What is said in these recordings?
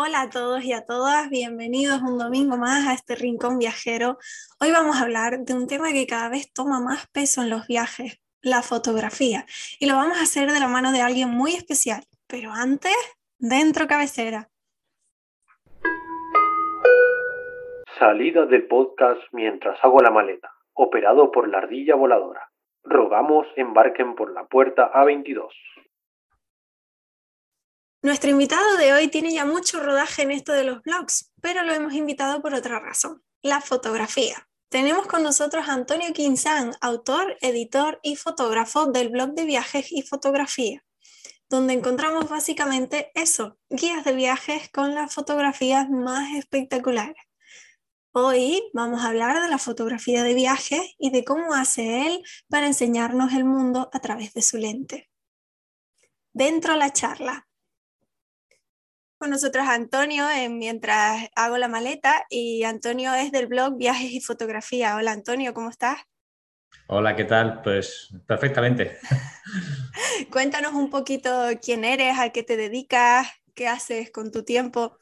Hola a todos y a todas, bienvenidos un domingo más a este Rincón Viajero. Hoy vamos a hablar de un tema que cada vez toma más peso en los viajes, la fotografía. Y lo vamos a hacer de la mano de alguien muy especial. Pero antes, dentro cabecera. Salida del podcast mientras hago la maleta, operado por la ardilla voladora. Rogamos embarquen por la puerta A22. Nuestro invitado de hoy tiene ya mucho rodaje en esto de los blogs, pero lo hemos invitado por otra razón, la fotografía. Tenemos con nosotros a Antonio Quinzán, autor, editor y fotógrafo del blog de viajes y fotografía, donde encontramos básicamente eso, guías de viajes con las fotografías más espectaculares. Hoy vamos a hablar de la fotografía de viajes y de cómo hace él para enseñarnos el mundo a través de su lente. Dentro la charla, con nosotros Antonio en mientras hago la maleta y Antonio es del blog Viajes y Fotografía. Hola Antonio, ¿cómo estás? Hola, ¿qué tal? Pues perfectamente. Cuéntanos un poquito quién eres, a qué te dedicas, qué haces con tu tiempo.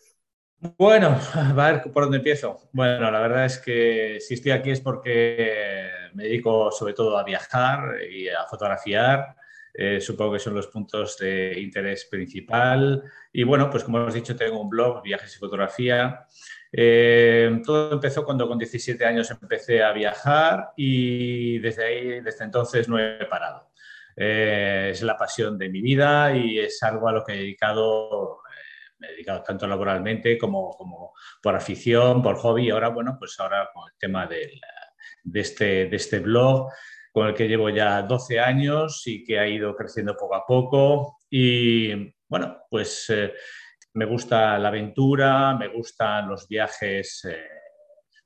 Bueno, a ver por dónde empiezo. Bueno, la verdad es que si estoy aquí es porque me dedico sobre todo a viajar y a fotografiar eh, supongo que son los puntos de interés principal. Y bueno, pues como os he dicho, tengo un blog, Viajes y Fotografía. Eh, todo empezó cuando con 17 años empecé a viajar y desde ahí, desde entonces no he parado. Eh, es la pasión de mi vida y es algo a lo que he dedicado, me he dedicado tanto laboralmente como, como por afición, por hobby. Ahora, bueno, pues ahora con el tema de, este, de este blog, con el que llevo ya 12 años y que ha ido creciendo poco a poco. Y bueno, pues eh, me gusta la aventura, me gustan los viajes eh,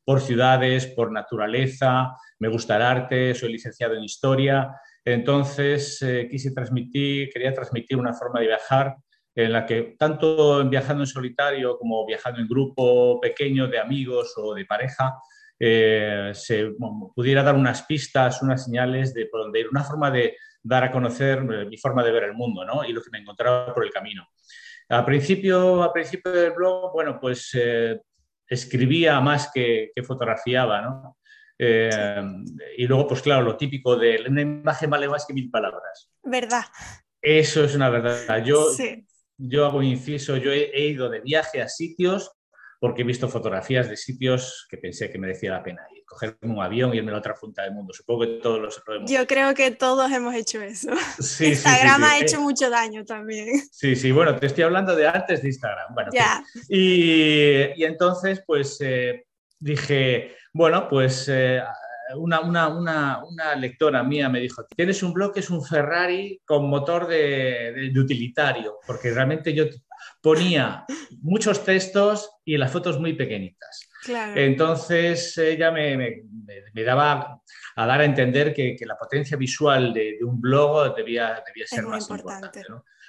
por ciudades, por naturaleza, me gusta el arte, soy licenciado en historia. Entonces eh, quise transmitir, quería transmitir una forma de viajar en la que tanto viajando en solitario como viajando en grupo pequeño de amigos o de pareja, eh, se pudiera dar unas pistas, unas señales de por dónde ir, una forma de dar a conocer eh, mi forma de ver el mundo ¿no? y lo que me encontraba por el camino. Al principio, al principio del blog, bueno, pues eh, escribía más que, que fotografiaba, ¿no? y luego, pues claro, lo típico de una imagen vale más que mil palabras. ¿Verdad? Eso es una verdad. Yo, yo hago inciso, yo he, ido de viaje a sitios porque he visto fotografías de sitios que pensé que merecía la pena ir, cogerme un avión y irme a la otra punta del mundo. Supongo que todos los Yo creo que todos hemos hecho eso. Instagram ha hecho mucho daño también. Sí, sí, bueno, te estoy hablando de antes de Instagram. Bueno, ya. Y, entonces, pues eh, dije, bueno, pues eh, una, una, una, una, lectora mía me dijo, tienes un blog que es un Ferrari con motor de, de utilitario, porque realmente yo ponía muchos textos y las fotos muy pequeñitas. Entonces ella me, me, daba a dar a entender que, que la potencia visual de, un blog debía, debía ser más importante.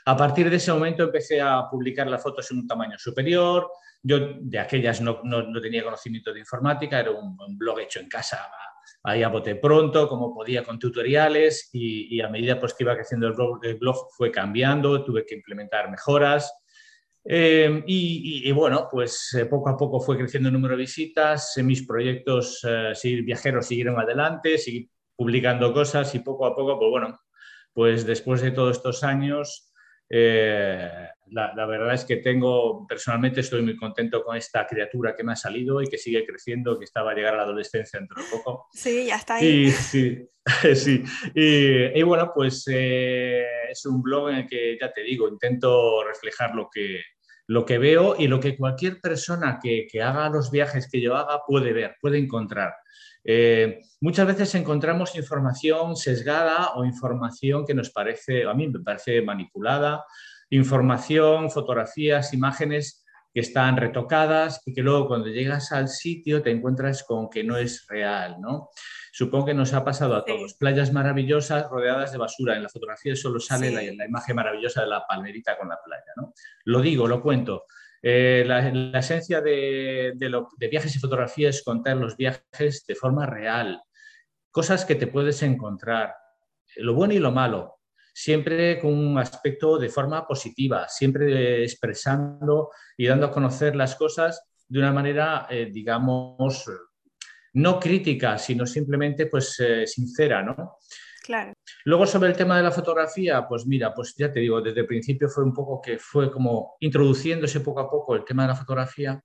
A partir de ese momento empecé a publicar las fotos en un tamaño superior. Yo de aquellas no, no, tenía conocimiento de informática, era un, blog hecho en casa ahí a bote pronto, como podía con tutoriales y, y a medida pues, que iba creciendo el blog, el blog fue cambiando, tuve que implementar mejoras Em, y, bueno, pues eh, poco a poco fue creciendo el número de visitas, mis proyectos eh, viajeros siguieron adelante, seguí publicando cosas y poco a poco, pues bueno, pues después de todos estos años, eh, la, verdad es que tengo, personalmente estoy muy contento con esta criatura que me ha salido y que sigue creciendo, que estaba a llegar a la adolescencia dentro de poco. Sí, ya está ahí. Y, sí, sí. Y, bueno, pues es un blog en el que, ya te digo, intento reflejar lo que, lo que veo y lo que cualquier persona que, haga los viajes que yo haga puede ver, puede encontrar. Eh, muchas veces encontramos información sesgada o información que nos parece, a mí me parece manipulada, información, fotografías, imágenes que están retocadas y que luego cuando llegas al sitio te encuentras con que no es real, ¿no? Supongo que nos ha pasado a todos. Playas maravillosas rodeadas de basura. En la fotografía solo sale la, imagen maravillosa de la palmerita con la playa. ¿no? Lo digo, lo cuento. Eh, la, esencia de, viajes y fotografía es contar los viajes de forma real. Cosas que te puedes encontrar. Lo bueno y lo malo. siempre con un aspecto de forma positiva, siempre expresando y dando a conocer las cosas de una manera, eh, digamos, no crítica, sino simplemente pues eh, sincera, ¿no? Claro. Luego sobre el tema de la fotografía, pues mira, pues ya te digo, desde el principio fue un poco que fue como introduciéndose poco a poco el tema de la fotografía.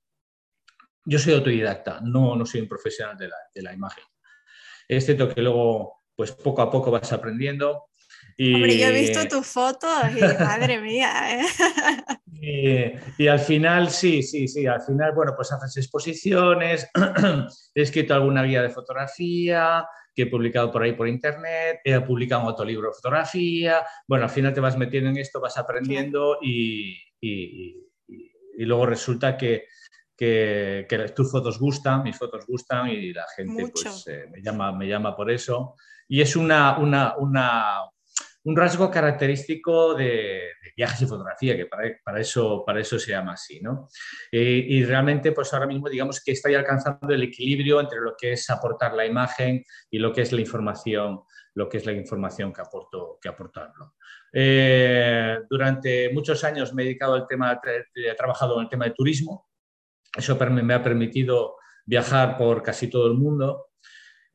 Yo soy autodidacta, no, no soy un profesional de la, de la imagen. Es cierto que luego, pues poco a poco vas aprendiendo. Y, Hombre, yo he visto tus fotos y madre mía, ¿eh? y, y, al final, sí, sí, sí, al final, bueno, pues haces exposiciones, he escrito alguna guía de fotografía, que he publicado por ahí por internet, he publicado otro libro de fotografía, bueno, al final te vas metiendo en esto, vas aprendiendo y, y, y luego resulta que, que, que, tus fotos gustan, mis fotos gustan y la gente pues, eh, me, llama, me llama por eso. Y es una, una, una, un rasgo característico de, viajes y fotografía, que para, eso, para eso se llama así. ¿no? Eh, y realmente, pues ahora mismo, digamos que estoy alcanzando el equilibrio entre lo que es aportar la imagen y lo que es la información, lo que es la información que aporto, que aporto. Eh, durante muchos años me he dedicado al tema, he trabajado en el tema de turismo. Eso me ha permitido viajar por casi todo el mundo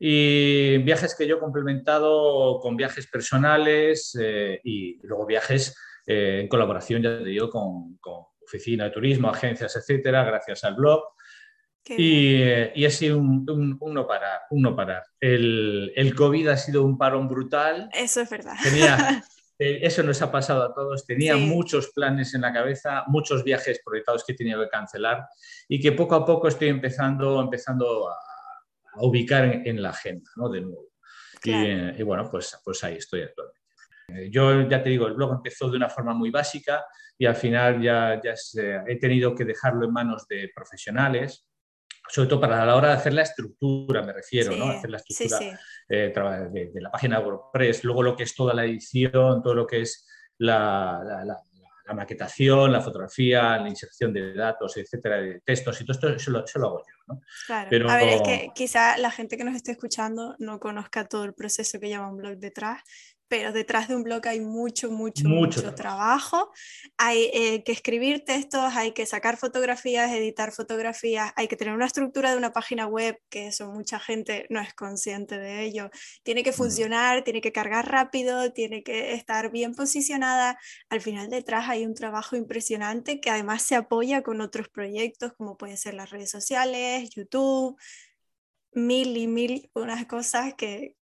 y viajes que yo he complementado con viajes personales eh, y luego viajes eh, en colaboración, ya te digo, con, con, oficina de turismo, agencias, etcétera, gracias al blog. Y, eh, y, ha sido un, un, un, no parar, un no parar. El, el, COVID ha sido un parón brutal. Eso es verdad. Tenía, eso nos ha pasado a todos. Tenía sí. muchos planes en la cabeza, muchos viajes proyectados que tenido que cancelar y que poco a poco estoy empezando, empezando a, a ubicar en, en, la agenda, ¿no? De nuevo. Claro. Y, y, bueno, pues, pues ahí estoy actualmente. Yo ya te digo, el blog empezó de una forma muy básica y al final ya, ya se, he tenido que dejarlo en manos de profesionales, sobre todo para la hora de hacer la estructura, me refiero, sí, ¿no? Hacer la estructura sí, sí. Eh, de, de, la página WordPress, luego lo que es toda la edición, todo lo que es la, la, la, la maquetación, la fotografía, la inserción de datos, etcétera, de textos y todo esto, eso lo, eso lo hago yo, ¿no? Claro. Pero... A ver, es que quizá la gente que nos esté escuchando no conozca todo el proceso que lleva un blog detrás, pero detrás de un blog hay mucho, mucho, mucho, mucho trabajo. Hay eh, que escribir textos, hay que sacar fotografías, editar fotografías, hay que tener una estructura de una página web, que eso mucha gente no es consciente de ello. Tiene que funcionar, mm. tiene que cargar rápido, tiene que estar bien posicionada. Al final detrás hay un trabajo impresionante que además se apoya con otros proyectos, como pueden ser las redes sociales, YouTube, mil y mil unas cosas que,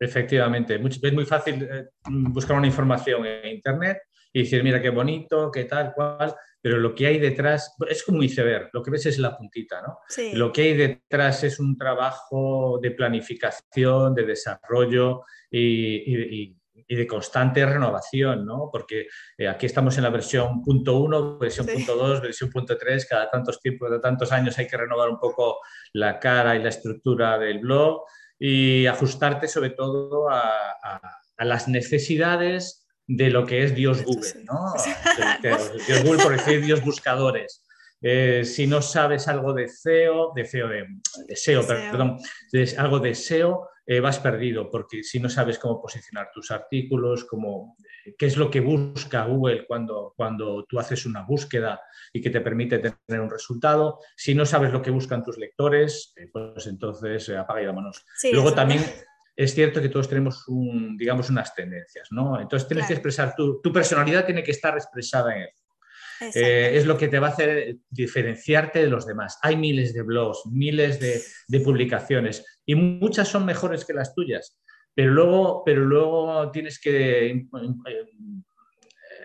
Efectivamente, es muy fácil eh, buscar una información en Internet y decir, mira qué bonito, qué tal, cual, pero lo que hay detrás es como un iceberg, lo que ves es la puntita, ¿no? Sí. Lo que hay detrás es un trabajo de planificación, de desarrollo y, y, y de constante renovación, ¿no? Porque eh, aquí estamos en la versión punto .1, versión sí. punto .2, versión punto .3, cada tantos tiempos, de tantos años hay que renovar un poco la cara y la estructura del blog y ajustarte sobre todo a, a, a las necesidades de lo que es Dios Google, ¿no? Dios Google, por decir Dios buscadores. Eh, si no sabes algo de SEO, de SEO, de, de SEO, SEO. perdón, de, algo de SEO, eh, vas perdido, porque si no sabes cómo posicionar tus artículos, cómo, qué es lo que busca Google cuando, cuando tú haces una búsqueda y que te permite tener un resultado, si no sabes lo que buscan tus lectores, eh, pues entonces eh, apaga y vámonos. Sí, Luego también es cierto que todos tenemos, un, digamos, unas tendencias, ¿no? Entonces tienes claro. que expresar, tu, tu personalidad tiene que estar expresada en eso. Eh, es lo que te va a hacer diferenciarte de los demás. Hay miles de blogs, miles de, de, publicaciones y muchas son mejores que las tuyas, pero luego, pero luego tienes que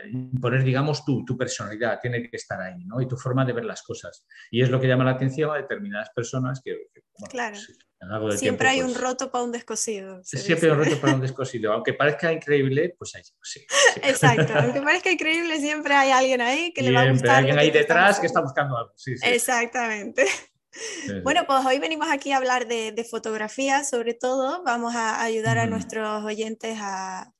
imponer, digamos, tu, tu, personalidad, tiene que estar ahí, ¿no? Y tu forma de ver las cosas. Y es lo que llama la atención a determinadas personas que... que bueno, claro. Pues, siempre tiempo, hay pues, un roto para un descosido. Siempre hay un roto para un descosido. Aunque parezca increíble, pues ahí sí, sí. Exacto. Aunque parezca increíble, siempre hay alguien ahí que siempre le va a gustar. Hay alguien ahí detrás que está buscando algo. Sí, Exactamente. Bueno, pues hoy venimos aquí a hablar de, de, fotografía, sobre todo. Vamos a ayudar a nuestros oyentes a,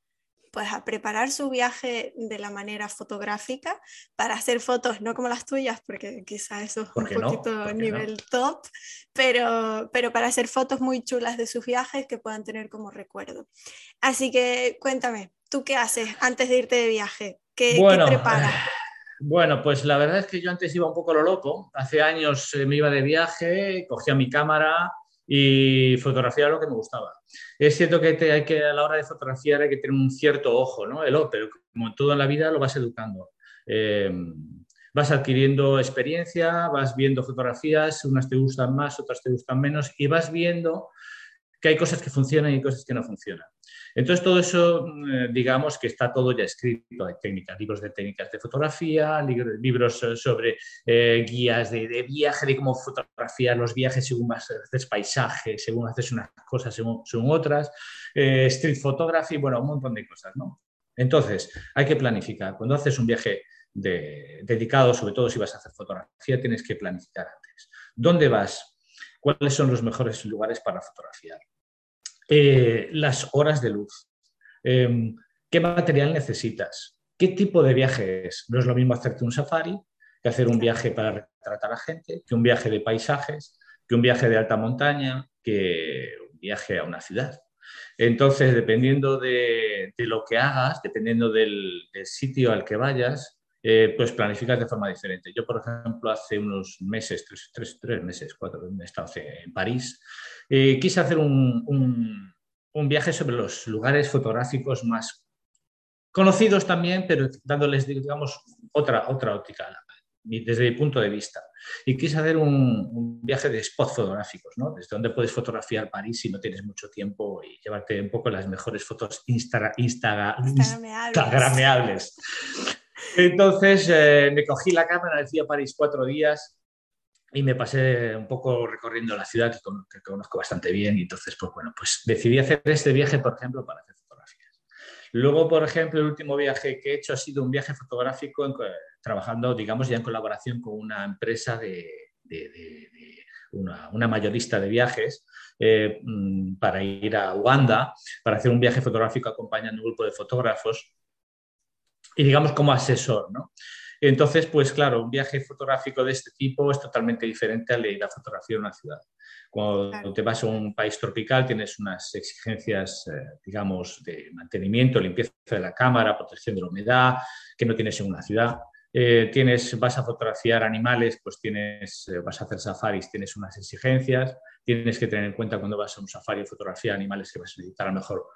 pues a preparar su viaje de la manera fotográfica para hacer fotos, no como las tuyas, porque quizá eso es un poquito no? nivel no? top, pero, pero para hacer fotos muy chulas de sus viajes que puedan tener como recuerdo. Así que cuéntame, ¿tú qué haces antes de irte de viaje? ¿Qué, bueno, preparas? Bueno, pues la verdad es que yo antes iba un poco lo loco. Hace años eh, me iba de viaje, cogía mi cámara y fotografiaba lo que me gustaba. Es cierto que, hay que a la hora de fotografiar hay que tener un cierto ojo, ¿no? El ojo, pero como en todo en la vida lo vas educando. Eh, vas adquiriendo experiencia, vas viendo fotografías, unas te gustan más, otras te gustan menos, y vas viendo que hay cosas que funcionan y cosas que no funcionan. Entonces, todo eso, eh, digamos que está todo ya escrito. Hay técnicas, libros de técnicas de fotografía, libros sobre eh, guías de, viaje, de cómo fotografiar los viajes según haces paisaje, según haces unas cosas, según, otras, eh, street photography, bueno, un montón de cosas, ¿no? Entonces, hay que planificar. Cuando haces un viaje dedicado, sobre todo si vas a hacer fotografía, tienes que planificar antes. ¿Dónde vas? ¿Cuáles son los mejores lugares para fotografiar? Eh, las horas de luz, em, qué material necesitas, qué tipo de viaje es. No es lo mismo hacerte un safari que hacer un viaje para retratar a gente, que un viaje de paisajes, que un viaje de alta montaña, que un viaje a una ciudad. Entonces, dependiendo de, lo que hagas, dependiendo del, sitio al que vayas, eh, pues planificas de forma diferente. Yo, por ejemplo, hace unos meses, tres, tres, meses, cuatro, he estado en París, eh, quise hacer un, viaje sobre los lugares fotográficos más conocidos también, pero dándoles, digamos, otra, otra óptica desde mi punto de vista. Y quise hacer un, viaje de spots fotográficos, ¿no? Desde donde puedes fotografiar París si no tienes mucho tiempo y llevarte un poco las mejores fotos insta, instagrameables. Entonces eh, me cogí la cámara, decía París cuatro días y me pasé un poco recorriendo la ciudad que, conozco bastante bien y entonces, pues bueno, pues decidí hacer este viaje, por ejemplo, para hacer fotografías. Luego, por ejemplo, el último viaje que he hecho ha sido un viaje fotográfico trabajando, digamos, ya en colaboración con una empresa de, una, mayorista de viajes eh, mm, para ir a Uganda, para hacer un viaje fotográfico acompañando un grupo de fotógrafos y digamos como asesor, ¿no? Entonces, pues claro, un viaje fotográfico de este tipo es totalmente diferente al de ir a fotografiar una ciudad. Cuando te vas a un país tropical tienes unas exigencias, eh, digamos, de mantenimiento, limpieza de la cámara, protección de la humedad, que no tienes en una ciudad. Eh, tienes, vas a fotografiar animales, pues tienes, eh, vas a hacer safaris, tienes unas exigencias. Tienes que tener en cuenta cuando vas a un safari a fotografiar animales que vas a necesitar a lo mejor,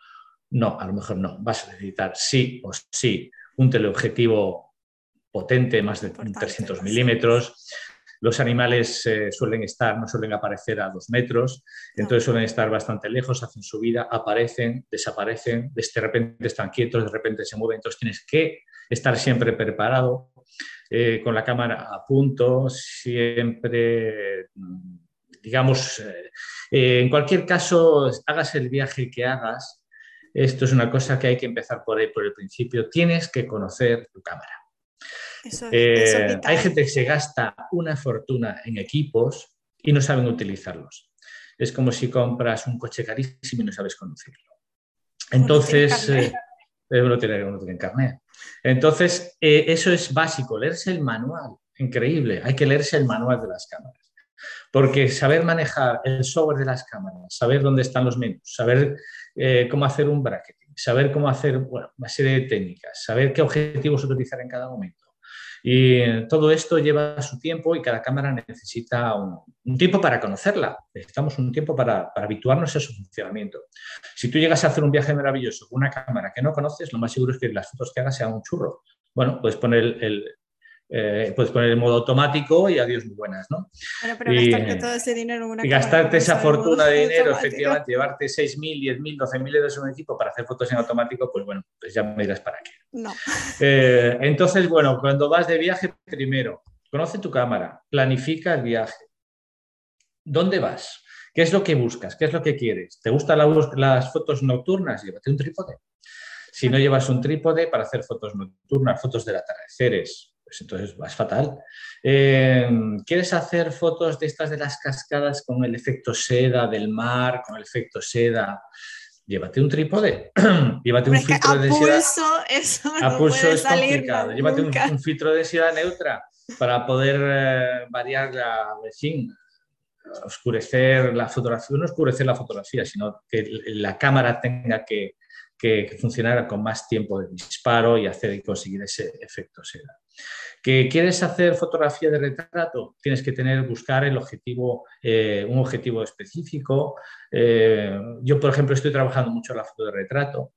no, a lo mejor no, vas a necesitar sí o sí un teleobjetivo potente, más de 300 milímetros. Los animales eh, suelen estar, no suelen aparecer a dos metros, entonces suelen estar bastante lejos, hacen su vida, aparecen, desaparecen, de repente están quietos, de repente se mueven, entonces tienes que estar siempre preparado, eh, con la cámara a punto, siempre, digamos, eh, en cualquier caso, hagas el viaje que hagas, esto es una cosa que hay que empezar por ahí, por el principio, tienes que conocer tu cámara. Eh, hay gente que se gasta una fortuna en equipos y no saben utilizarlos. Es como si compras un coche carísimo y no sabes conducirlo. Entonces, eh, uno tiene, uno tiene carnet. Entonces, eh, eso es básico, leerse el manual. Increíble, hay que leerse el manual de las cámaras. Porque saber manejar el software de las cámaras, saber dónde están los menús, saber cómo hacer un bracketing, saber cómo hacer una serie de técnicas, saber qué objetivos utilizar en cada momento, y todo esto lleva su tiempo y cada cámara necesita un, tiempo para conocerla. Necesitamos un tiempo para, para, habituarnos a su funcionamiento. Si tú llegas a hacer un viaje maravilloso con una cámara que no conoces, lo más seguro es que las fotos que hagas sean un churro. Bueno, puedes poner el, eh, puedes poner el modo automático y adiós muy buenas, ¿no? pero y, gastarte todo ese dinero en una Y gastarte esa fortuna de dinero, efectivamente, llevarte 6.000, 10.000, 12.000 euros en un equipo para hacer fotos en automático, pues bueno, pues ya me dirás para qué. No. Eh, entonces, bueno, cuando vas de viaje, primero, conoce tu cámara, planifica el viaje. ¿Dónde vas? ¿Qué es lo que buscas? ¿Qué es lo que quieres? ¿Te gustan las fotos nocturnas? Llévate un trípode. Si no llevas un trípode para hacer fotos nocturnas, fotos de atardeceres, pues entonces vas fatal. Eh, ¿Quieres hacer fotos de estas de las cascadas con el efecto seda del mar, con el efecto seda? Llévate un trípode, llévate un filtro de densidad. Pulso, eso a pulso es complicado. Llévate un, filtro de densidad neutra para poder eh, variar la, en oscurecer la fotografía, no oscurecer la fotografía, sino que la cámara tenga que que, funcionara con más tiempo de disparo y hacer y conseguir ese efecto seda. ¿Que quieres hacer fotografía de retrato? Tienes que tener, buscar el objetivo, eh, un objetivo específico. Eh, yo, por ejemplo, estoy trabajando mucho la foto de retrato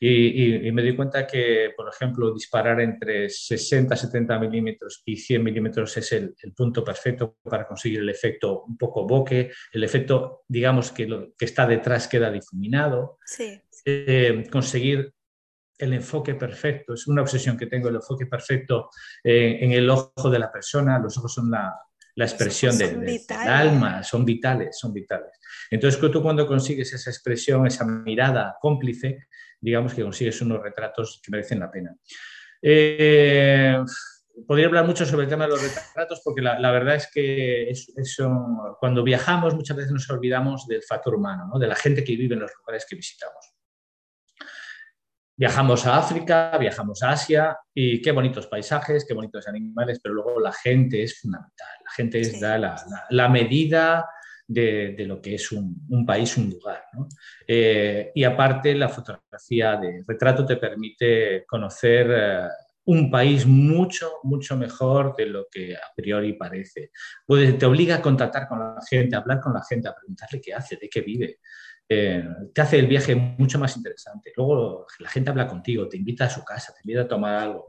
y, me di cuenta que, por ejemplo, disparar entre 60, 70 milímetros y 100 milímetros es el, punto perfecto para conseguir el efecto un poco bokeh, el efecto, digamos, que, lo, que está detrás queda difuminado. Sí. Eh, conseguir el enfoque perfecto, es una obsesión que tengo, el enfoque perfecto eh, en el ojo de la persona, los ojos son la, la expresión del alma, son vitales, son vitales. Entonces tú cuando consigues esa expresión, esa mirada cómplice, digamos que consigues unos retratos que merecen la pena. Eh, podría hablar mucho sobre el tema de los retratos porque la, verdad es que cuando viajamos muchas veces nos olvidamos del factor humano, de la gente que vive en los lugares que visitamos. Viajamos a África, viajamos a Asia y qué bonitos paisajes, qué bonitos animales, pero luego la gente es fundamental. La gente es la, medida de, lo que es un, país, un lugar. Eh, y aparte, la fotografía de retrato te permite conocer eh, un país mucho, mucho mejor de lo que a priori parece. te obliga a contactar con la gente, a hablar con la gente, a preguntarle qué hace, de qué vive. Eh, te hace el viaje mucho más interesante. Luego la gente habla contigo, te invita a su casa, te invita a tomar algo.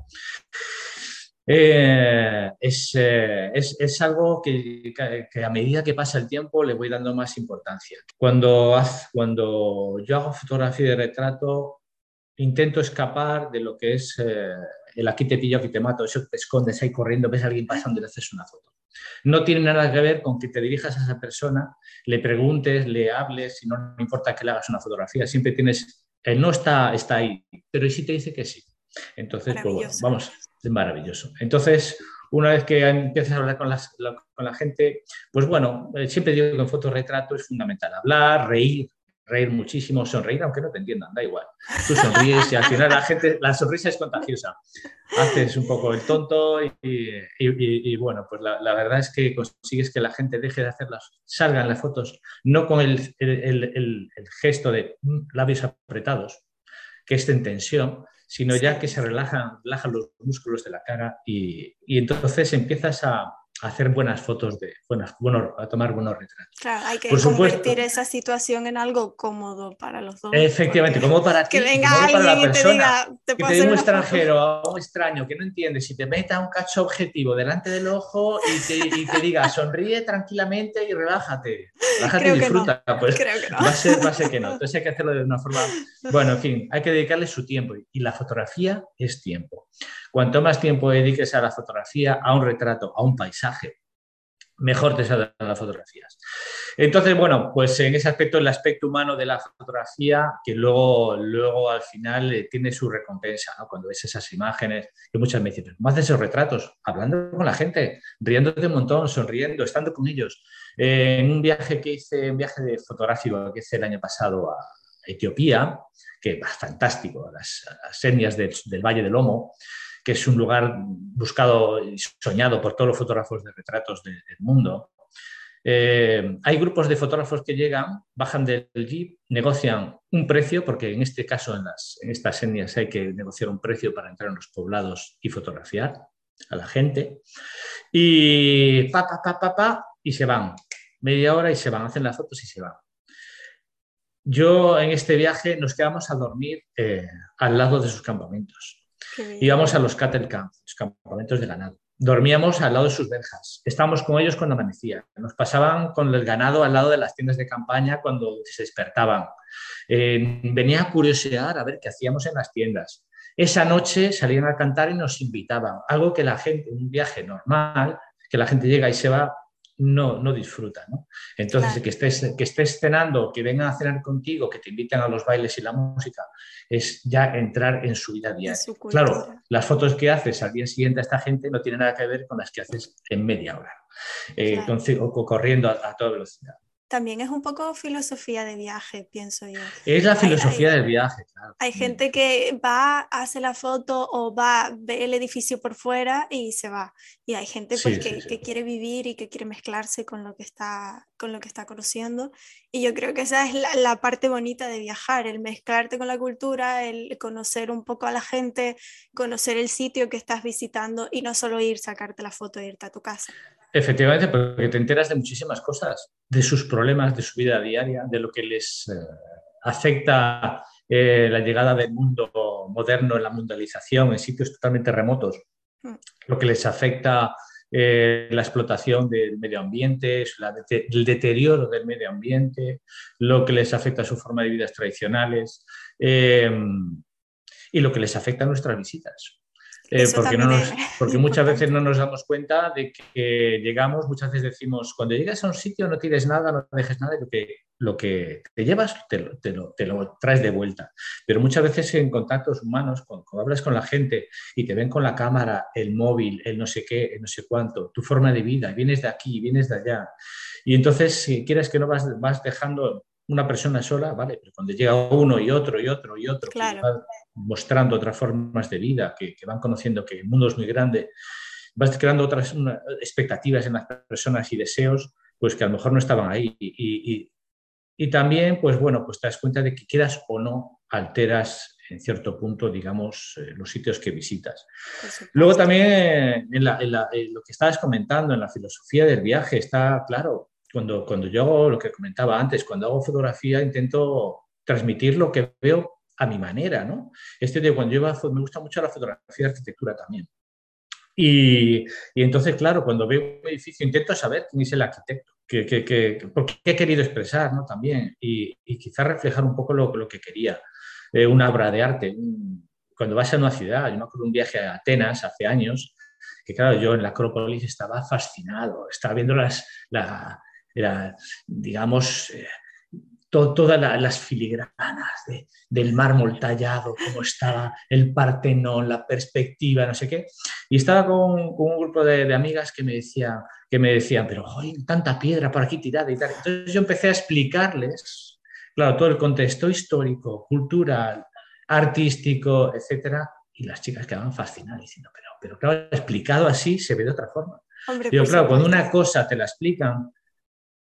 Eh, eh, es, es, algo que, que, a medida que pasa el tiempo le voy dando más importancia. Cuando, cuando yo hago fotografía de retrato, intento escapar de lo que es el aquí te pillo, aquí te mato, eso te escondes ahí corriendo, ves a alguien pasando y le haces una foto. No tiene nada que ver con que te dirijas a esa persona, le preguntes, le hables, y no, importa que le hagas una fotografía, siempre tienes, él no está, está ahí, pero ¿y si te dice que sí? Entonces, pues, vamos, es maravilloso. Entonces, una vez que empiezas a hablar con, con la gente, pues bueno, eh, siempre digo que en fotorretrato es fundamental hablar, reír, reír muchísimo, sonreír, aunque no te entiendan, da igual. Tú sonríes y al final la gente, la sonrisa es contagiosa. Haces un poco el tonto y, bueno, pues la, verdad es que consigues que la gente deje de hacerlas, salgan las fotos, no con el, el, gesto de labios apretados, que es en tensión, sino ya que se relajan, relajan los músculos de la cara y entonces empiezas a, hacer buenas fotos, de buenas, bueno, a tomar buenos retratos. Claro, hay que convertir esa situación en algo cómodo para los dos. Efectivamente, como para ti, que venga alguien y te diga, te que te diga un extranjero, a un extraño que no entiende, si te meta un cacho objetivo delante del ojo y te, y te diga, sonríe tranquilamente y relájate, relájate y disfruta, pues Creo que no. va, a ser, va a ser que no. Entonces hay que hacerlo de una forma, bueno, en fin, hay que dedicarle su tiempo y la fotografía es tiempo. Cuanto más tiempo dediques a la fotografía, a un retrato, a un paisaje, mejor te salen las fotografías. Entonces, bueno, pues en ese aspecto, el aspecto humano de la fotografía, que luego, luego al final eh, tiene su recompensa. Cuando ves esas imágenes, que muchas me dicen, ¿cómo haces esos retratos? Hablando con la gente, riéndote un montón, sonriendo, estando con ellos. Eh, en un viaje que hice, un viaje de fotográfico que hice el año pasado a Etiopía, que es fantástico, las, las del, del Valle del Lomo, que es un lugar buscado y soñado por todos los fotógrafos de retratos del mundo. Eh, hay grupos de fotógrafos que llegan, bajan del jeep, negocian un precio, porque en este caso, en, las, en estas etnias hay que negociar un precio para entrar en los poblados y fotografiar a la gente. Y pa, pa, pa, pa, pa, y se van. Media hora y se van, hacen las fotos y se van. Yo en este viaje nos quedamos a dormir eh, al lado de sus campamentos. Íbamos a los cattle camps, los campamentos de ganado. Dormíamos al lado de sus verjas. Estábamos con ellos cuando amanecía. Nos pasaban con el ganado al lado de las tiendas de campaña cuando se despertaban. Eh, venía a curiosear a ver qué hacíamos en las tiendas. Esa noche salían a cantar y nos invitaban. Algo que la gente, un viaje normal, que la gente llega y se va, no, no disfruta. ¿no? Entonces, que, estés, que estés cenando, que vengan a cenar contigo, que te inviten a los bailes y la música, es ya entrar en su vida diaria. claro, las fotos que haces al día siguiente a esta gente no tienen nada que ver con las que haces en media hora, eh, o, corriendo a, toda velocidad. También es un poco filosofía de viaje, pienso yo. Es la filosofía del viaje, claro. Hay gente que va, hace la foto o va, ve el edificio por fuera y se va. Y hay gente pues, que, quiere vivir y que quiere mezclarse con lo que está, con lo que está conociendo. Y yo creo que esa es la, la parte bonita de viajar, el mezclarte con la cultura, el conocer un poco a la gente, conocer el sitio que estás visitando y no solo ir, sacarte la foto e irte a tu casa. Efectivamente, porque te enteras de muchísimas cosas, de sus problemas, de su vida diaria, de lo que les eh, afecta eh, la llegada del mundo moderno, la mundialización en sitios totalmente remotos, mm. lo que les afecta eh, la explotación del medio ambiente, el deterioro del medio ambiente, lo que les afecta a su forma de vidas tradicionales y lo que les afecta a nuestras visitas. Eh, porque, no porque muchas veces no nos damos cuenta de que llegamos, muchas veces decimos, cuando llegas a un sitio no tienes nada, no dejes nada, y lo que, lo que te llevas te lo, te, lo, te lo, traes de vuelta. Pero muchas veces en contactos humanos, cuando, hablas con la gente y te ven con la cámara, el móvil, el no sé qué, el no sé cuánto, tu forma de vida, vienes de aquí, vienes de allá, y entonces si quieres que no vas, vas dejando una persona sola, ¿vale? Pero cuando llega uno y otro y otro y otro, mostrando otras formas de vida, que, van conociendo que el mundo es muy grande, vas creando otras expectativas en las personas y deseos, pues que a lo mejor no estaban ahí. Y, también, pues bueno, pues te das cuenta de que quieras o no, alteras en cierto punto, digamos, eh, los sitios que visitas. Luego también en, lo que estabas comentando, en la filosofía del viaje, está claro, cuando, cuando yo hago lo que comentaba antes, cuando hago fotografía intento transmitir lo que veo a mi manera, ¿no? Este de cuando yo me gusta mucho la fotografía de arquitectura también. Y, y, entonces, claro, cuando veo un edificio intento saber quién es el arquitecto, que, que, que, por qué he querido expresar ¿no? también y, y quizás reflejar un poco lo, lo que quería. Eh, una obra de arte. cuando vas a una ciudad, yo me acuerdo un viaje a Atenas hace años, que claro, yo en la Acrópolis estaba fascinado, estaba viendo las, la, digamos, eh, todas las filigranas del mármol tallado, cómo estaba el Partenón, la perspectiva, no sé qué. Y estaba con, un grupo de, amigas que me, decía, que me decían, pero hay tanta piedra por aquí tirada y tal. Entonces yo empecé a explicarles, claro, todo el contexto histórico, cultural, artístico, etcétera, y las chicas quedaban fascinadas diciendo, pero, pero claro, explicado así se ve de otra forma. Digo, claro, cuando una cosa te la explican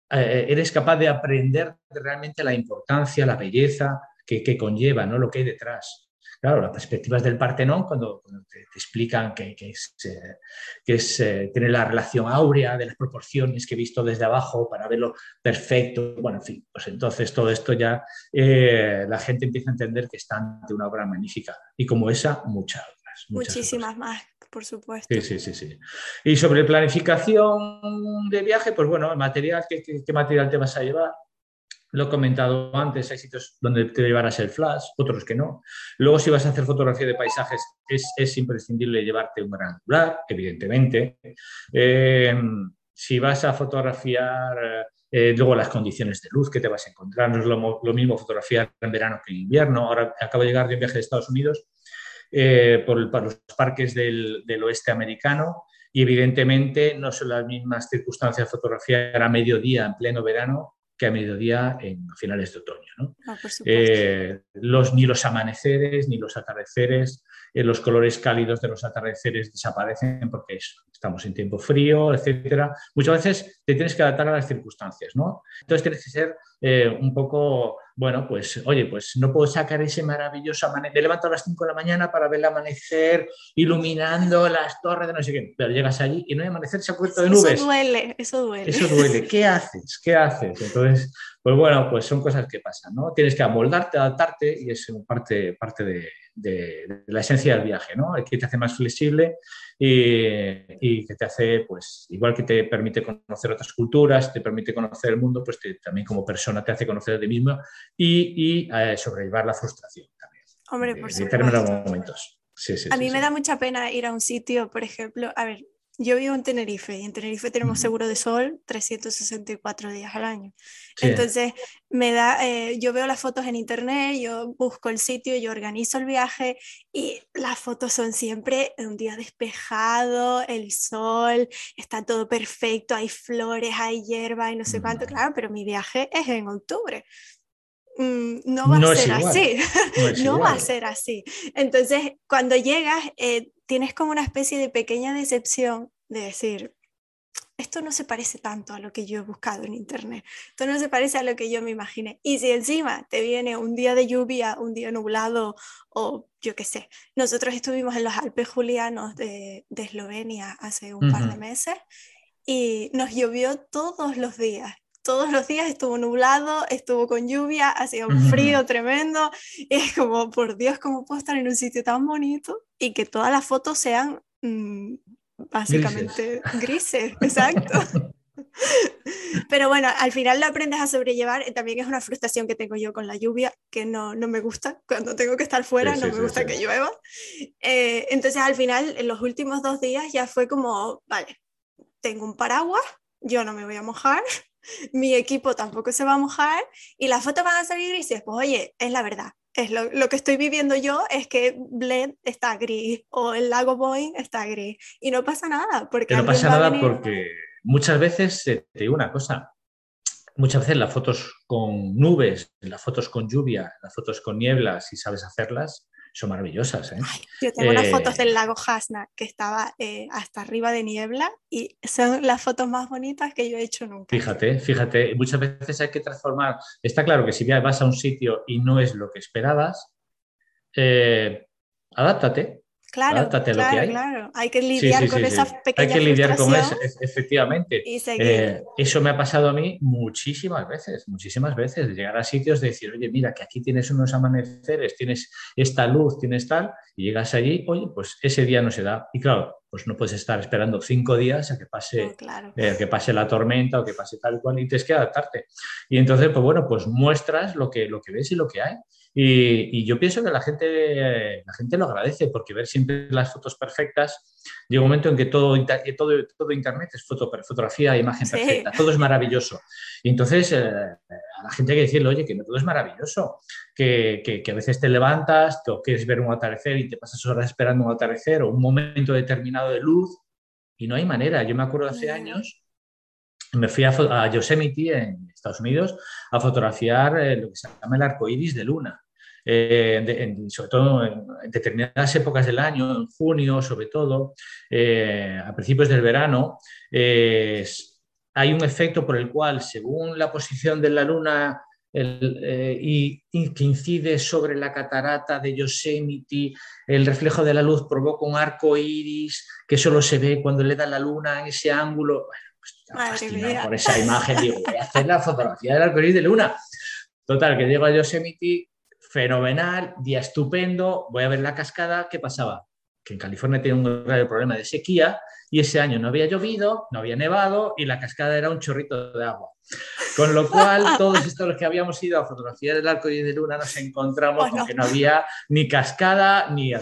eh, eres capaz de aprender realmente la importancia, la belleza que, conlleva, ¿no? lo que hay detrás. Claro, las perspectivas del Partenón, cuando, te, explican que, es, eh, que es eh, tiene la relación áurea de las proporciones que he visto desde abajo para verlo perfecto, bueno, en fin, pues entonces todo esto ya la gente empieza a entender que está ante una obra magnífica y como esa, muchas otras. Muchísimas más por supuesto. Sí, sí, sí, sí. Y sobre planificación de viaje, pues bueno, material, ¿qué, qué, material te vas a llevar? Lo he comentado antes, hay sitios donde te llevarás el flash, otros que no. Luego, si vas a hacer fotografía de paisajes, es, es imprescindible llevarte un gran angular, evidentemente. Eh, si vas a fotografiar, eh, luego las condiciones de luz que te vas a encontrar, no es lo, lo, mismo fotografiar en verano que en invierno. Ahora acabo de llegar de un viaje de Estados Unidos eh, por, los parques del, oeste americano y evidentemente no son las mismas circunstancias fotografiar a mediodía en pleno verano que a mediodía en finales de otoño. ¿no? Ah, eh, los, ni los amaneceres ni los atardeceres, eh, los colores cálidos de los atardeceres desaparecen porque estamos en tiempo frío, etc. Muchas veces te tienes que adaptar a las circunstancias. ¿no? Entonces tienes que ser un poco bueno, pues oye, pues no puedo sacar ese maravilloso amanecer. Me levanto a las 5 de la mañana para ver el amanecer iluminando las torres de no sé qué, pero llegas allí y no hay amanecer, se ha puesto de nubes. Eso duele, eso duele. Eso duele. ¿Qué haces? ¿Qué haces? Entonces, pues bueno, pues son cosas que pasan, ¿no? Tienes que amoldarte, adaptarte y es parte, parte de, de, la esencia del viaje, ¿no? Que te hace más flexible y, que te hace, pues, igual que te permite conocer otras culturas, te permite conocer el mundo, pues también como persona te hace conocer a ti mismo y, eh, sobrellevar la frustración también. Hombre, por en determinados momentos. a mí me da mucha pena ir a un sitio, por ejemplo, a ver, yo vivo en Tenerife y en Tenerife tenemos seguro de sol 364 días al año. Entonces, me da, eh, yo veo las fotos en internet, yo busco el sitio, yo organizo el viaje y las fotos son siempre un día despejado, el sol, está todo perfecto, hay flores, hay hierba y no sé cuánto, mm. claro, pero mi viaje es en octubre. Mm, no va a ser así, no, va a ser así. Entonces, cuando llegas, eh, tienes como una especie de pequeña decepción de decir, esto no se parece tanto a lo que yo he buscado en internet, esto no se parece a lo que yo me imaginé. Y si encima te viene un día de lluvia, un día nublado o yo qué sé, nosotros estuvimos en los Alpes Julianos de, Eslovenia hace un par de meses y nos llovió todos los días todos los días estuvo nublado, estuvo con lluvia, hacía un frío tremendo. Y es como, por Dios, ¿cómo puedo estar en un sitio tan bonito y que todas las fotos sean mm, básicamente grises, exacto. Pero bueno, al final lo aprendes a sobrellevar. También es una frustración que tengo yo con la lluvia, que no, no me gusta. Cuando tengo que estar fuera, no me gusta que llueva. Eh, entonces, al final, en los últimos dos días ya fue como, vale, tengo un paraguas, yo no me voy a mojar, mi equipo tampoco se va a mojar y las fotos van a salir grises. Pues oye, es la verdad. Es lo, lo, que estoy viviendo yo es que Bled está gris o el lago Boeing está gris y no pasa nada. Porque no pasa nada porque muchas veces, te digo una cosa, muchas veces las fotos con nubes, las fotos con lluvia, las fotos con niebla, si sabes hacerlas, son maravillosas. ¿eh? yo tengo unas fotos eh, del lago Hasna que estaba eh, hasta arriba de niebla y son las fotos más bonitas que yo he hecho nunca. Fíjate, fíjate, muchas veces hay que transformar. Está claro que si vas a un sitio y no es lo que esperabas, adáptate, Claro, claro, claro. Hay que lidiar con esas pequeñas Hay que lidiar con eso, efectivamente. Eh, eso me ha pasado a mí muchísimas veces, muchísimas veces, de llegar a sitios de decir, oye, mira, que aquí tienes unos amaneceres, tienes esta luz, tienes tal, y llegas allí, oye, pues ese día no se da. Y claro, pues no puedes estar esperando cinco días a que pase, eh, que pase la tormenta o que pase tal cual, y tienes que adaptarte. Y entonces, pues bueno, pues muestras lo que, lo que ves y lo que hay. Y, yo pienso que la gente, la gente lo agradece porque ver siempre las fotos perfectas, llega un momento en que todo, todo, todo Internet es foto, fotografía, imagen perfecta, todo es maravilloso. Y entonces eh, a la gente hay que decirle, oye, que no todo es maravilloso, que, que, a veces te levantas, o quieres ver un atardecer y te pasas horas esperando un atardecer o un momento determinado de luz y no hay manera. Yo me acuerdo hace años me fui a, a, Yosemite en Estados Unidos a fotografiar eh, lo que se llama el arco iris de luna. Eh, sobre todo en, determinadas épocas del año, en junio sobre todo, eh, a principios del verano, hay un efecto por el cual, según la posición de la luna eh, y, que incide sobre la catarata de Yosemite, el reflejo de la luz provoca un arco iris que solo se ve cuando le da la luna en ese ángulo. Bueno, pues por esa imagen, digo, voy a hacer la fotografía del arco iris de luna. Total, que llego a Yosemite fenomenal, día estupendo, voy a ver la cascada, ¿qué pasaba? Que en California tiene un grave problema de sequía y ese año no había llovido, no había nevado y la cascada era un chorrito de agua. Con lo cual, todos estos los que habíamos ido a fotografiar el arco de luna nos encontramos con que no había ni cascada ni,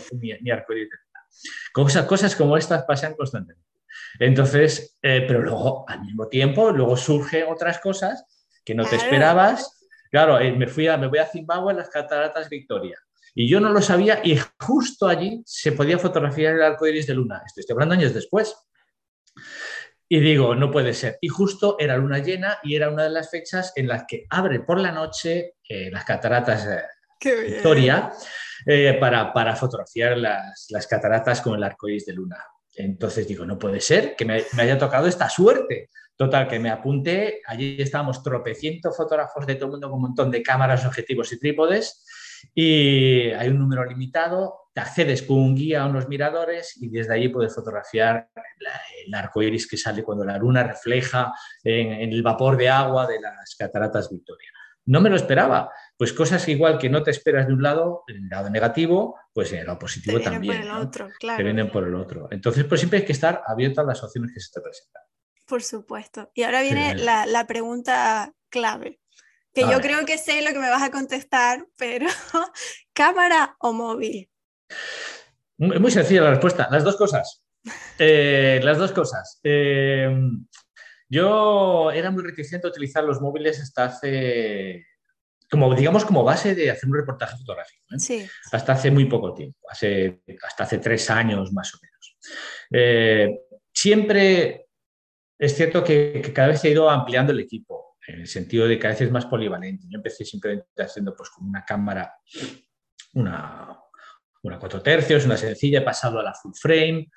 ni, arco iris de luna. Cosas, cosas como estas pasan constantemente. Entonces, eh, pero luego, al mismo tiempo, luego surgen otras cosas que no te esperabas Claro, eh, me, fui a, me voy a Zimbabue, en las cataratas Victoria. Y yo no lo sabía y justo allí se podía fotografiar el arco iris de luna. Estoy, hablando años después. Y digo, no puede ser. Y justo era luna llena y era una de las fechas en las que abre por la noche eh, las cataratas Victoria eh, para, para, fotografiar las, las, cataratas con el arco iris de luna. Entonces digo, no puede ser que me, haya tocado esta suerte. Total, que me apunté, allí estábamos tropecientos fotógrafos de todo el mundo con un montón de cámaras, objetivos y trípodes y hay un número limitado, te accedes con un guía a unos miradores y desde allí puedes fotografiar el arco iris que sale cuando la luna refleja en, el vapor de agua de las cataratas Victoria. No me lo esperaba, pues cosas igual que no te esperas de un lado, en el lado negativo, pues en el lado positivo también. Por el otro, claro. Te vienen por el otro. Entonces, pues siempre hay que estar abierto a las opciones que se te presentan. Por supuesto. Y ahora viene la, pregunta clave, que yo creo que sé lo que me vas a contestar, pero ¿cámara o móvil? Muy sencilla la respuesta, las dos cosas. Eh, las dos cosas. Eh, yo era muy reticente a utilizar los móviles hasta hace, como digamos, como base de hacer un reportaje fotográfico. ¿eh? Sí. Hasta hace muy poco tiempo, hace, hasta hace tres años más o menos. siempre es cierto que, que, cada vez se ha ido ampliando el equipo, en el sentido de que cada vez es más polivalente. Yo empecé simplemente haciendo pues, con una cámara, una, una 4 tercios, una sencilla, he pasado a la full frame,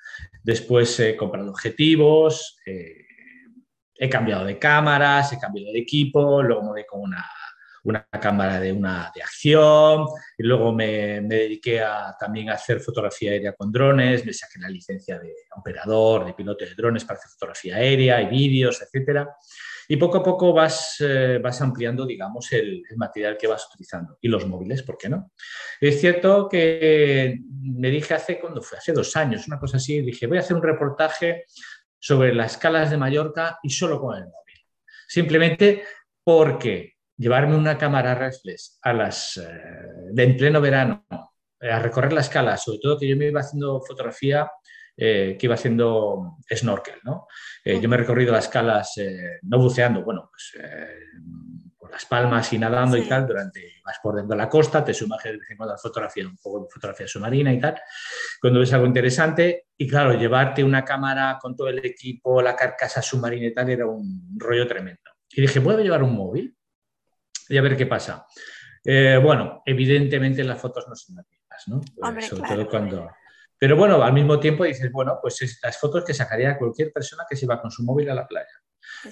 después he comprado objetivos, eh, he cambiado de cámaras, he cambiado de equipo, luego me voy con una, una cámara de, una, de acción, y luego me, dediqué a, también a hacer fotografía aérea con drones, me saqué la licencia de operador, de piloto de drones para hacer fotografía aérea y vídeos, etcétera. Y poco a poco vas, eh, vas ampliando, digamos, el, el, material que vas utilizando. Y los móviles, ¿por qué no? Es cierto que me dije hace, cuando fue? Hace dos años, una cosa así, dije, voy a hacer un reportaje sobre las escalas de Mallorca y solo con el móvil. Simplemente porque llevarme una cámara reflex a las, eh, en pleno verano a recorrer la escala, sobre todo que yo me iba haciendo fotografía eh, que iba haciendo snorkel. ¿no? Eh, yo me he recorrido las calas eh, no buceando, bueno, pues eh, por las palmas y nadando sí. y tal, durante, vas por dentro de la costa, te sumerges de vez en cuando a fotografía, un poco de fotografía submarina y tal, cuando ves algo interesante. Y claro, llevarte una cámara con todo el equipo, la carcasa submarina y tal, era un rollo tremendo. Y dije, ¿puedo llevar un móvil? Y a ver qué pasa. bueno, evidentemente las fotos no son las mismas, ¿no? Hombre, Sobre claro. todo cuando pero bueno, al mismo tiempo dices, bueno, pues es las fotos que sacaría cualquier persona que se va con su móvil a la playa.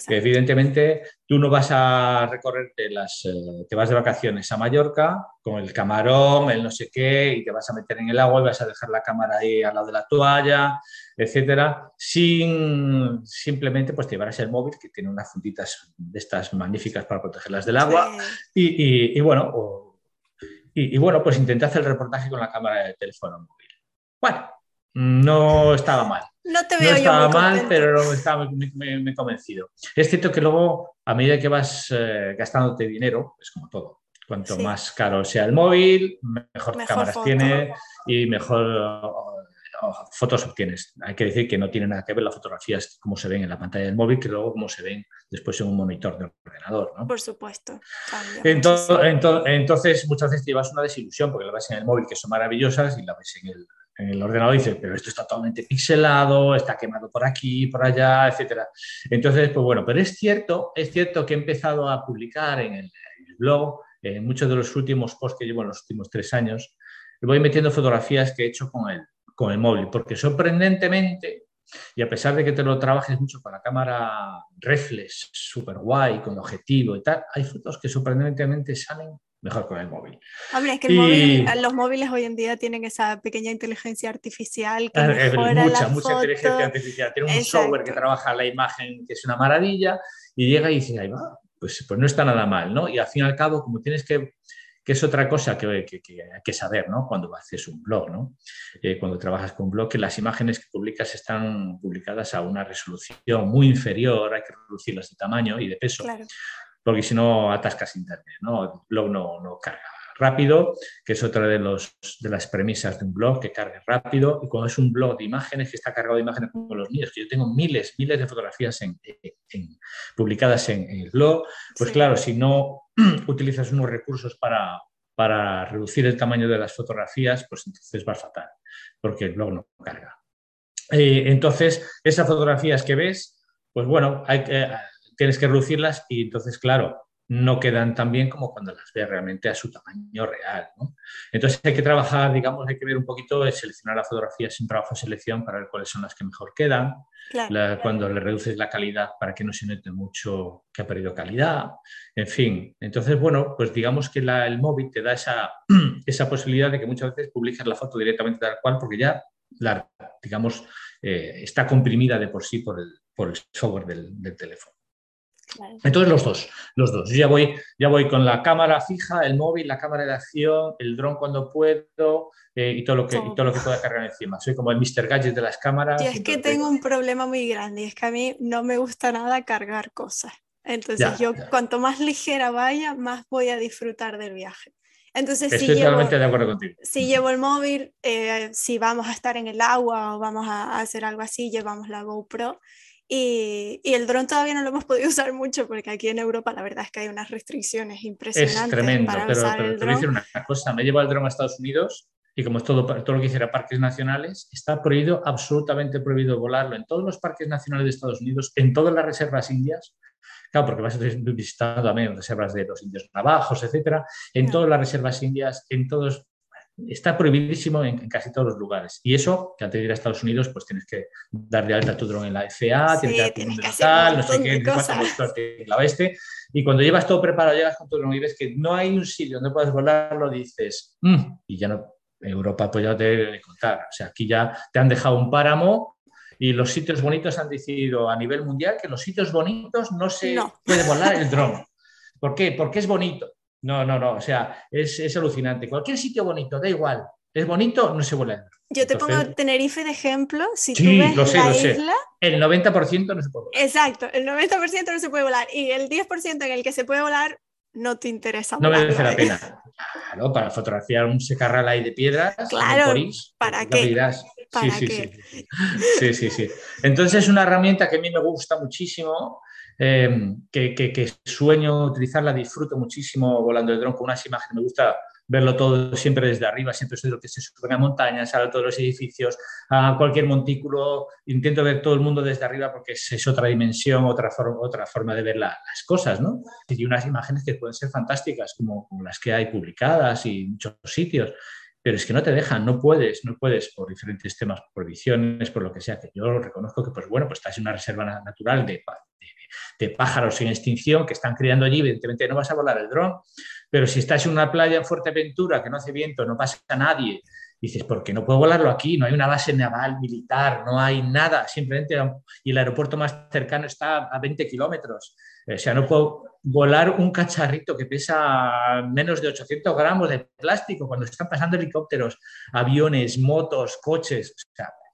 Evidentemente tú no vas a recorrerte las, eh, te vas de vacaciones a Mallorca con el camarón, el no sé qué, y te vas a meter en el agua y vas a dejar la cámara ahí al lado de la toalla, etcétera, sin simplemente pues te llevarás el móvil que tiene unas funditas de estas magníficas para protegerlas del agua sí. y, y, y, bueno, o, y, y, bueno, pues intenta hacer el reportaje con la cámara de teléfono móvil. Bueno, no estaba mal. No te veo no estaba yo muy mal, pero estaba muy, muy, muy, convencido. Es cierto que luego, a medida que vas eh, gastándote dinero, es como todo. Cuanto Sí. más caro sea el móvil, mejor, Mejor cámaras foto. tiene y mejor oh, oh, fotos obtienes. Hay que decir que no tiene nada que ver las fotografías como se ven en la pantalla del móvil que luego como se ven después en un monitor de ordenador. ¿no? Por supuesto. Entonces, entonces, muchas veces llevas una desilusión porque la ves en el móvil que son maravillosas y la ves en el, el ordenador y dices, pero esto está totalmente pixelado, está quemado por aquí, por allá, etcétera. Entonces, pues bueno, pero es cierto, es cierto que he empezado a publicar en el, blog, en muchos de los últimos posts que llevo en los últimos tres años, voy metiendo fotografías que he hecho con el, con el móvil, porque sorprendentemente, y a pesar de que te lo trabajes mucho con la cámara reflex, super guay, con objetivo y tal, hay fotos que sorprendentemente salen mejor con el móvil. Hombre, es que el Y- móvil, los móviles hoy en día tienen esa pequeña inteligencia artificial que Eh, mejora mucha, la mucha foto. inteligencia artificial. Tiene un Exacto. software que trabaja la imagen, que es una maravilla, y llega y dice, ahí va, pues, pues no está nada mal, ¿no? Y al fin y al cabo, como tienes que, que es otra cosa que, que- que hay que saber, ¿no? Cuando haces un blog, ¿no? Eh, cuando trabajas con un blog, que las imágenes que publicas están publicadas a una resolución muy inferior, hay que reducirlas de tamaño y de peso, Claro. Porque si no atascas internet, ¿no? El blog no, no carga rápido, que es otra de, los, de las premisas de un blog, que cargue rápido. Y cuando es un blog de imágenes, que está cargado de imágenes como los míos, que yo tengo miles, miles de fotografías en, en- publicadas en, el blog, pues Sí. claro, si no utilizas unos recursos para, para reducir el tamaño de las fotografías, pues entonces vas fatal, porque el blog no carga. Eh, entonces, esas fotografías que ves, pues bueno, hay que, tienes que reducirlas y entonces, claro, no quedan tan bien como cuando las ves realmente a su tamaño real. ¿no? Entonces hay que trabajar, digamos, hay que ver un poquito, de seleccionar las fotografías en trabajo de selección para ver cuáles son las que mejor quedan, Claro. la- cuando le reduces la calidad para que no se note mucho que ha perdido calidad, en fin. Entonces, bueno, pues digamos que la- el móvil te da esa, esa posibilidad de que muchas veces publicas la foto directamente tal cual porque ya, la, digamos, eh, está comprimida de por sí por el, por el software del, del teléfono. Entonces los dos, los dos. Yo ya voy, ya voy con la cámara fija, el móvil, la cámara de acción, el dron cuando puedo eh, y, todo lo que, y todo lo que pueda cargar encima. Soy como el Mr. Gadget de las cámaras. Yo es que tengo un problema muy grande y es que a mí no me gusta nada cargar cosas. Entonces Ya, yo ya. cuanto más ligera vaya, más voy a disfrutar del viaje. Entonces, Estoy si totalmente llevo, de acuerdo contigo. si llevo el móvil, eh, si vamos a estar en el agua o vamos a hacer algo así, llevamos la GoPro. Y, y el dron todavía no lo hemos podido usar mucho porque aquí en Europa la verdad es que hay unas restricciones impresionantes Es tremendo, para pero, usar pero el te voy a decir una cosa. Me llevo el dron a Estados Unidos y como es todo, todo lo que hiciera parques nacionales, está prohibido, absolutamente prohibido volarlo en todos los parques nacionales de Estados Unidos, en todas las reservas indias. Claro, porque vas visitando también reservas de los indios navajos, etcétera, en todas las reservas indias, en todos, está prohibidísimo en, en casi todos los lugares. Y eso, que antes de ir a Estados Unidos, pues tienes que dar de alta tu dron en la FA, Sí, tienes que dar tu tienes que hacer no sé qué, la oeste. Y cuando llevas todo preparado, llegas con tu dron y ves que no hay un sitio donde puedas volarlo, dices, "Mm", y ya no, Europa pues ya te debe de contar. O sea, aquí ya te han dejado un páramo y los sitios bonitos han decidido a nivel mundial que los sitios bonitos no se No. puede volar el dron. ¿Por qué? Porque es bonito. No, no, no. O sea, es, es alucinante. Cualquier sitio bonito, da igual. Es bonito, no se dron. Yo te Entonces- pongo Tenerife de ejemplo. Si tú Sí, ves lo sé, la lo sé. isla, El 90% no se puede volar. exacto, el 90% no se puede volar y el 10% en el que se puede volar no te interesa No merece la pena. Claro, para fotografiar un secarral ahí de piedras, Claro, Porís, ¿para qué? ¿Para sí, sí, sí, sí, sí, sí. Entonces es una herramienta que a mí me gusta muchísimo, eh, que, sueño utilizarla, disfruto muchísimo volando el dron con unas imágenes, me gusta verlo todo siempre desde arriba, siempre soy los que se suben a montañas, a todos los edificios, a cualquier montículo, intento ver todo el mundo desde arriba porque es, otra dimensión, otra, forma otra forma de ver la- las cosas, ¿no? Y unas imágenes que pueden ser fantásticas, como, las que hay publicadas y muchos sitios, pero es que no te dejan, no puedes, no puedes por diferentes temas, por prohibiciones, por lo que sea, que yo reconozco que, pues bueno, pues estás en una reserva na- natural de, de- pájaros en extinción que están criando allí, evidentemente no vas a volar el dron, pero si estás en una playa en Fuerteventura que no hace viento, no pasa nadie, dices, ¿por qué no puedo volarlo aquí? No hay una base naval militar, no hay nada, simplemente, y el aeropuerto más cercano está a 20 kilómetros. O sea, no puedo volar un cacharrito que pesa menos de 800 gramos de plástico cuando están pasando helicópteros, aviones, motos, coches.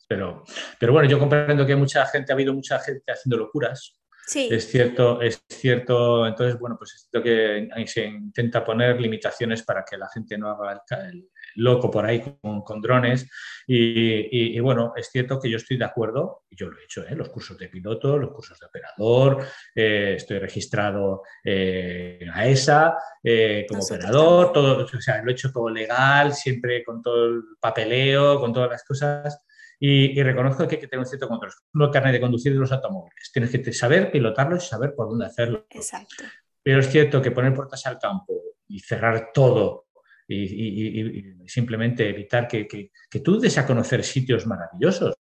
Pero, pero bueno, yo comprendo que mucha gente, ha habido mucha gente haciendo locuras. Sí, Es cierto, es cierto. Entonces, bueno, pues es cierto que ahí se intenta poner limitaciones para que la gente no haga el, ca- el loco por ahí con, con drones. Y, y- y, bueno, es cierto que yo estoy de acuerdo, y yo lo he hecho, ¿eh? los cursos de piloto, los cursos de operador, eh, estoy registrado eh, en AESA eh, como Nosotros operador, todo, o sea, lo he hecho todo legal, siempre con todo el papeleo, con todas las cosas. Y, y reconozco que hay que tener un cierto control. No el carnet de conducir de los automóviles. Tienes que saber pilotarlo y saber por dónde hacerlo. exacto. Pero es cierto que poner puertas al campo y cerrar todo y, y- y- y simplemente evitar que, que- que tú des a conocer sitios maravillosos.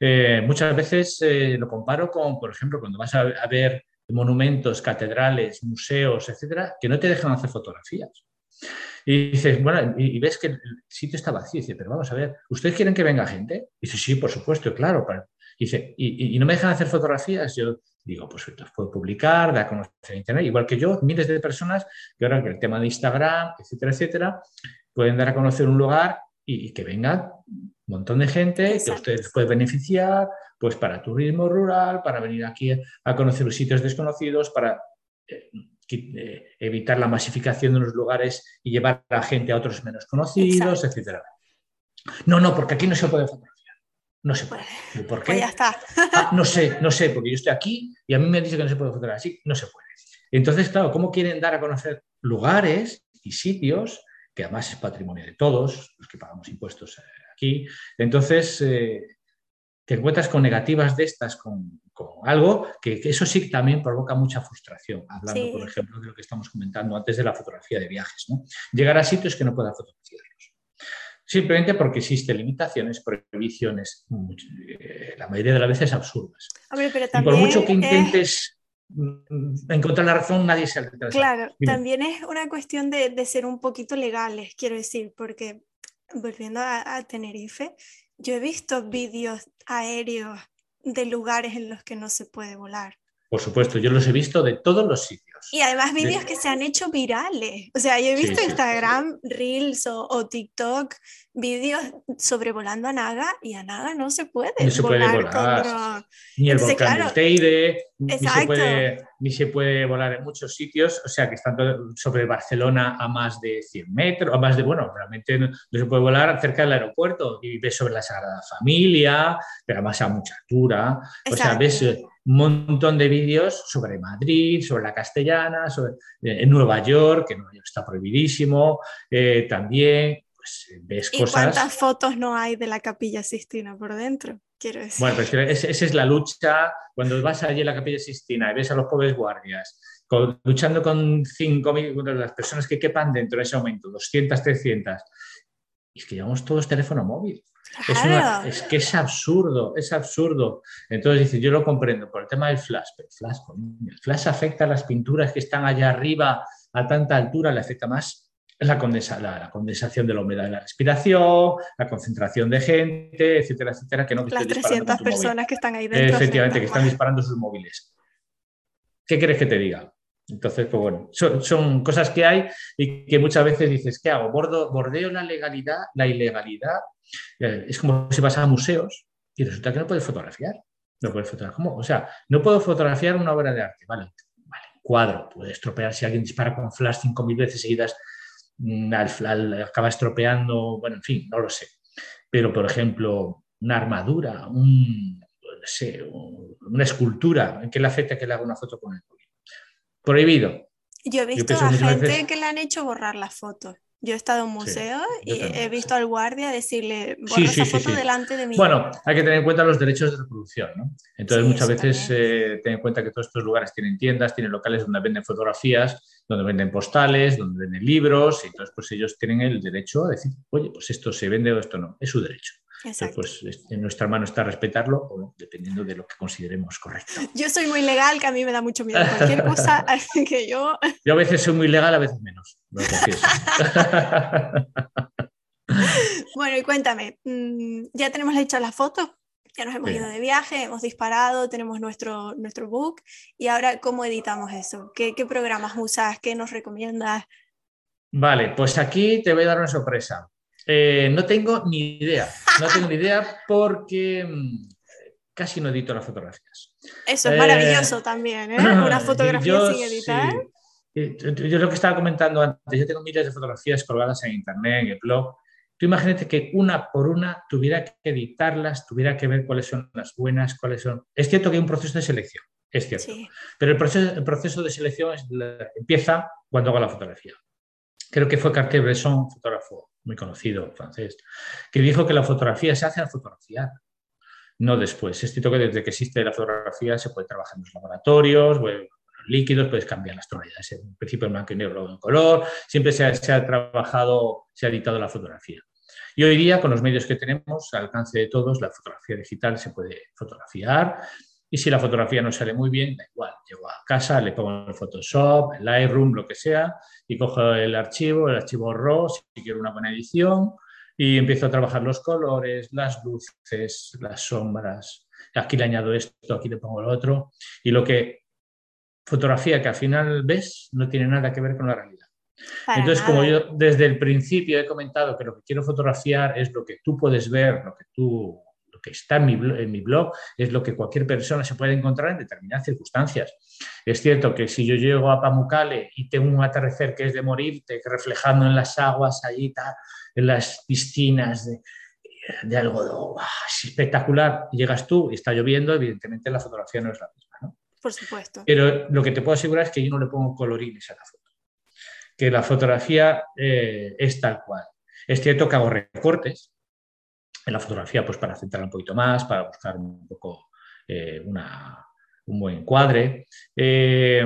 Eh, muchas veces eh, lo comparo con, por ejemplo, cuando vas a, a ver monumentos, catedrales, museos, etcétera, que no te dejan hacer fotografías. Y dices, bueno, y, y ves que el sitio está vacío. Y dice, pero vamos a ver, ¿ustedes quieren que venga gente? Y dice, sí, por supuesto, claro. para- Y dice, ¿y, no me dejan hacer fotografías? Yo digo, pues los puedo publicar, dar a conocer en Internet. Igual que yo, miles de personas que ahora con el tema de Instagram, etcétera, etcétera, pueden dar a conocer un lugar y, que venga un montón de gente que ustedes pueden beneficiar, pues para turismo rural, para venir aquí a conocer los sitios desconocidos, para eh, evitar la masificación de los lugares y llevar a la gente a otros menos conocidos, etcétera. No, no, porque aquí no se puede fotografiar. No se puede. ¿Y ¿Por Pues qué? ya está. Ah, no sé, no sé, porque yo estoy aquí y a mí me han dicho que no se puede fotografiar así, no se puede. Entonces, claro, ¿cómo quieren dar a conocer lugares y sitios que además es patrimonio de todos, los que pagamos impuestos eh, aquí? Entonces, eh, te encuentras con negativas de estas, con, con algo que, que eso sí también provoca mucha frustración, hablando, Sí. por ejemplo, de lo que estamos comentando antes de la fotografía de viajes, ¿no? Llegar a sitios que no puedan fotografiarlos. Simplemente porque existen limitaciones, prohibiciones, eh, la mayoría de las veces absurdas. Hombre, pero Y por mucho que es- intentes mm, encontrar la razón, nadie se altera. Claro, Dime. también es una cuestión de, de ser un poquito legales, quiero decir, porque volviendo a, a Tenerife, yo he visto vídeos aéreos de lugares en los que no se puede volar. Por supuesto, yo los he visto de todos los sitios. Y además vídeos que se han hecho virales. O sea, yo he visto Instagram, Reels o, TikTok, vídeos sobrevolando a Naga y a Naga no se puede. No se puede volar. Ni el volcán claro, Teide, ni se, puede, ni se puede volar en muchos sitios. O sea, que están sobre Barcelona a más de 100 metros, a más de, bueno, realmente no, se puede volar cerca del aeropuerto y ves sobre la Sagrada Familia, pero además a mucha altura. O sea, ves un montón de vídeos sobre Madrid, sobre la castellana, sobre, eh, en Nueva York, que Nueva York está prohibidísimo, eh, también pues, ves ¿Y ¿Cuántas fotos no hay de la capilla Sistina por dentro? Quiero decir. Bueno, pues esa es la lucha. Cuando vas allí a la capilla Sistina y ves a los pobres guardias luchando con 5.000, las personas que quepan dentro de ese momento, 200, 300, y es que llevamos todos teléfono móvil. Es, que es absurdo, es absurdo. Entonces dice, yo lo comprendo por el tema del flash, pero el flash, el flash afecta a las pinturas que están allá arriba a tanta altura, le afecta más la, la, condensación de la humedad de la respiración, la concentración de gente, etcétera, etcétera, que no Las 300 personas que están ahí dentro. Efectivamente, que están disparando sus móviles. ¿Qué quieres que te diga? Entonces, pues bueno, son, cosas que hay y que muchas veces dices, ¿qué hago? ¿Bordo, ¿Bordeo la legalidad, la ilegalidad? Es como si vas a museos y resulta que no puedes fotografiar. No puedes fotografiar. ¿Cómo? O sea, no puedo fotografiar una obra de arte. Vale, vale cuadro. Puede estropear si alguien dispara con flash 5.000 veces seguidas, mm, al, acaba estropeando. Bueno, en fin, no lo sé. Pero, por ejemplo, una armadura, un, no sé, una escultura, ¿en qué le afecta que le haga una foto con el prohibido. Yo he visto a gente que le han hecho borrar las fotos. Yo he estado en un museo y he visto al guardia decirle, borra esa foto delante de mí. Bueno, hay que tener en cuenta los derechos de reproducción, ¿no? Entonces muchas veces eh, ten en cuenta que todos estos lugares tienen tiendas, tienen locales donde venden fotografías, donde venden postales, donde venden libros, y entonces pues ellos tienen el derecho a decir, oye, pues esto se vende o esto no, es su derecho. Pues en nuestra mano está respetarlo o dependiendo de lo que consideremos correcto. Yo soy muy legal, que a mí me da mucho miedo cualquier cosa, que yo... Yo a veces soy muy legal, a veces menos, bueno, y cuéntame, mm, ya tenemos hecha la foto, ya nos hemos ido de viaje, hemos disparado, tenemos nuestro, nuestro book, y ahora, ¿cómo editamos eso? ¿Qué, ¿Qué programas usas? ¿Qué nos recomiendas? Vale, pues aquí te voy a dar una sorpresa. Eh, no tengo ni idea, no tengo ni idea porque mm, casi no edito las fotografías. Eso es maravilloso eh, también, ¿eh? Una fotografía sin editar. Yo lo que estaba comentando antes, yo tengo miles de fotografías colgadas en internet, en el blog. Tú imagínate que una por una tuviera que editarlas, tuviera que ver cuáles son las buenas, cuáles son... Es cierto que hay un proceso de selección, es cierto. Pero el proceso, el proceso de selección empieza cuando hago la fotografía. Creo que fue Cartier-Bresson, fotógrafo muy conocido francés, que dijo que la fotografía se hace al fotografiar, no después. Es cierto que desde que existe la fotografía se puede trabajar en los laboratorios, los líquidos, puedes cambiar las tonalidades, en principio en blanco y negro en color, siempre se ha, se ha trabajado, se ha editado la fotografía. Y hoy día, con los medios que tenemos, al alcance de todos, la fotografía digital se puede fotografiar y si la fotografía no sale muy bien, da igual, llego a casa, le pongo el Photoshop, el Lightroom, lo que sea, y cojo el archivo, el archivo RAW, si quiero una buena edición, y empiezo a trabajar los colores, las luces, las sombras. Aquí le añado esto, aquí le pongo lo otro. Y lo que fotografía que al final ves no tiene nada que ver con la realidad. Entonces, como yo desde el principio he comentado que lo que quiero fotografiar es lo que tú puedes ver, lo que tú que está en mi, en mi blog es lo que cualquier persona se puede encontrar en determinadas circunstancias. Es cierto que si yo llego a Pamukkale y tengo un atardecer que es de morirte, reflejando en las aguas allí, en las piscinas de, de algodón, es espectacular, llegas tú y está lloviendo, evidentemente la fotografía no es la misma. ¿no? Por supuesto. Pero lo que te puedo asegurar es que yo no le pongo colorines a la foto, que la fotografía eh, es tal cual. Es cierto que hago recortes, en la fotografía pues para centrar un poquito más, para buscar un poco eh, un buen cuadre, eh,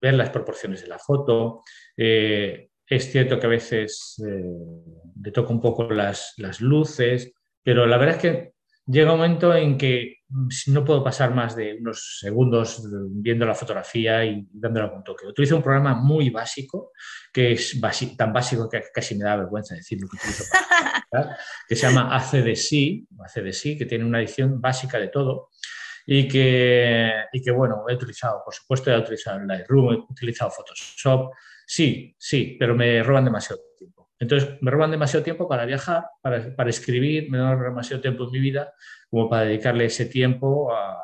ver las proporciones de la foto. Eh, es cierto que a veces le toco un poco las, las luces, pero la verdad es que llega un momento en que no puedo pasar más de unos segundos viendo la fotografía y dándole algún toque. Utilizo un programa muy básico, que es tan básico que casi me da vergüenza decirlo que utilizo, que se llama ACDC, ACDC, que tiene una edición básica de todo. y que, y que, bueno, he utilizado, por supuesto, he utilizado Lightroom, he utilizado Photoshop, sí, sí, pero me roban demasiado tiempo. Entonces, me roban demasiado tiempo para viajar, para, para escribir, me roban demasiado tiempo en mi vida como para dedicarle ese tiempo a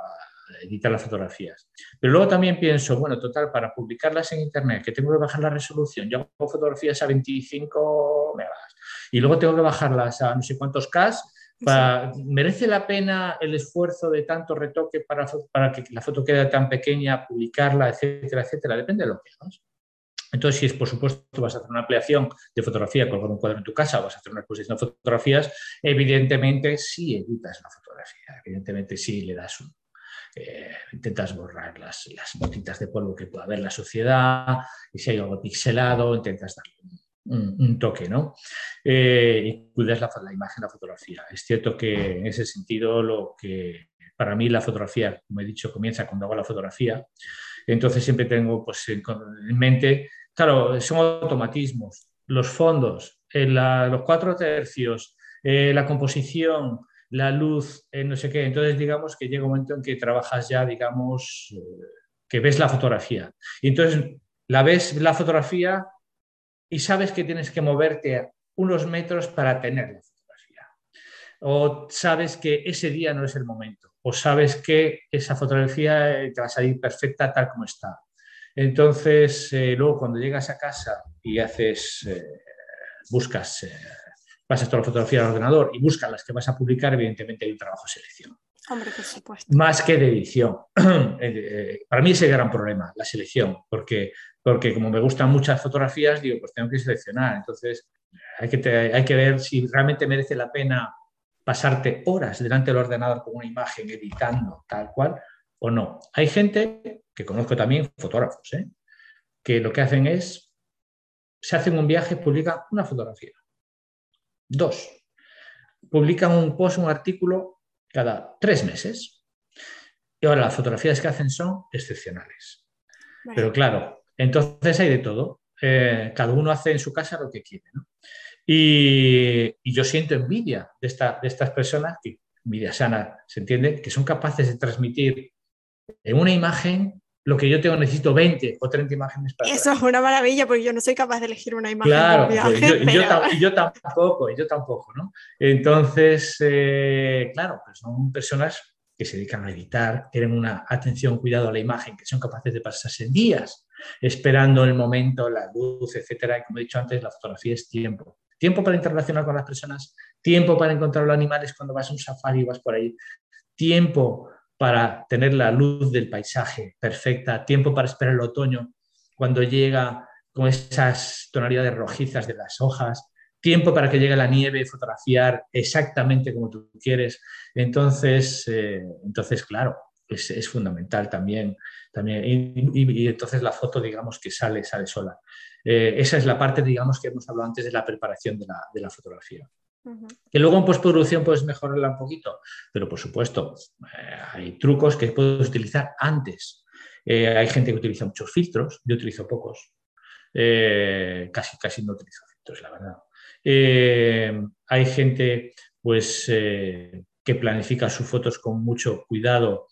editar las fotografías. Pero luego también pienso, bueno, total, para publicarlas en Internet, que tengo que bajar la resolución, yo hago fotografías a 25 megas y luego tengo que bajarlas a no sé cuántos K, ¿merece la pena el esfuerzo de tanto retoque para, para que la foto quede tan pequeña, publicarla, etcétera, etcétera? Depende de lo que hagas. Entonces, si es por supuesto vas a hacer una ampliación de fotografía, colgar un cuadro en tu casa, vas a hacer una exposición de fotografías, evidentemente sí editas la fotografía, evidentemente sí le das un, eh, intentas borrar las, las botitas de polvo que pueda haber la sociedad, y si hay algo pixelado, intentas darle un, toque, ¿no? Eh, y cuidas la, la, imagen, la fotografía. Es cierto que en ese sentido lo que para mí la fotografía, como he dicho, comienza cuando hago la fotografía, entonces siempre tengo pues, en, mente, claro, son automatismos, los fondos, los cuatro tercios, eh, la composición, la luz, eh, no sé qué. Entonces, digamos que llega un momento en que trabajas ya, digamos, eh, que ves la fotografía. Y entonces la ves la fotografía y sabes que tienes que moverte unos metros para tener la fotografía. O sabes que ese día no es el momento. O sabes que esa fotografía eh, te va a salir perfecta tal como está. Entonces, luego cuando llegas a casa y haces, buscas pasas toda la fotografía al ordenador y buscas las que vas a publicar, evidentemente hay un trabajo de selección. Hombre, por supuesto. Más que de edición. Eh, eh, para mí es el gran problema, la selección, porque, porque como me gustan muchas fotografías, digo, pues tengo que seleccionar. Entonces, hay que, hay que ver si realmente merece la pena pasarte horas delante del ordenador con una imagen editando tal cual o no. Hay gente, que conozco también, fotógrafos, ¿eh? que lo que hacen es, se hacen un viaje, publican una fotografía Dos, publican un post, un artículo cada tres meses. Y ahora las fotografías que hacen son excepcionales. Pero claro, entonces hay de todo. Eh, cada uno hace en su casa lo que quiere. Y, yo siento envidia de, esta, de estas personas, que envidia sana, se entiende, que son capaces de transmitir en una imagen lo que yo tengo necesito 20 o 30 imágenes para Eso es una maravilla porque yo no soy capaz de elegir una imagen. Claro, pues yo, yo, tampoco, yo tampoco, ¿no? Entonces, eh, claro, pues son personas que se dedican a editar, tienen una atención, cuidado a la imagen, que son capaces de pasarse días esperando el momento, la luz, etcétera. Y como he dicho antes, la fotografía es tiempo. Tiempo para interrelacionar con las personas, tiempo para encontrar los animales cuando vas a un safari y vas por ahí, tiempo para tener la luz del paisaje perfecta, tiempo para esperar el otoño cuando llega con esas tonalidades rojizas de las hojas, tiempo para que llegue la nieve fotografiar exactamente como tú quieres. Entonces, eh, entonces claro, es, fundamental también. también y, entonces la foto, digamos, que sale, sale sola. Eh, esa es la parte, digamos, que hemos hablado antes de la preparación de la fotografía. Que luego en postproducción puedes mejorarla un poquito, pero por supuesto eh, hay trucos que puedes utilizar antes. Eh, hay gente que utiliza muchos filtros, yo utilizo pocos, eh, casi, casi no utilizo filtros, la verdad. hay gente pues, que planifica sus fotos con mucho cuidado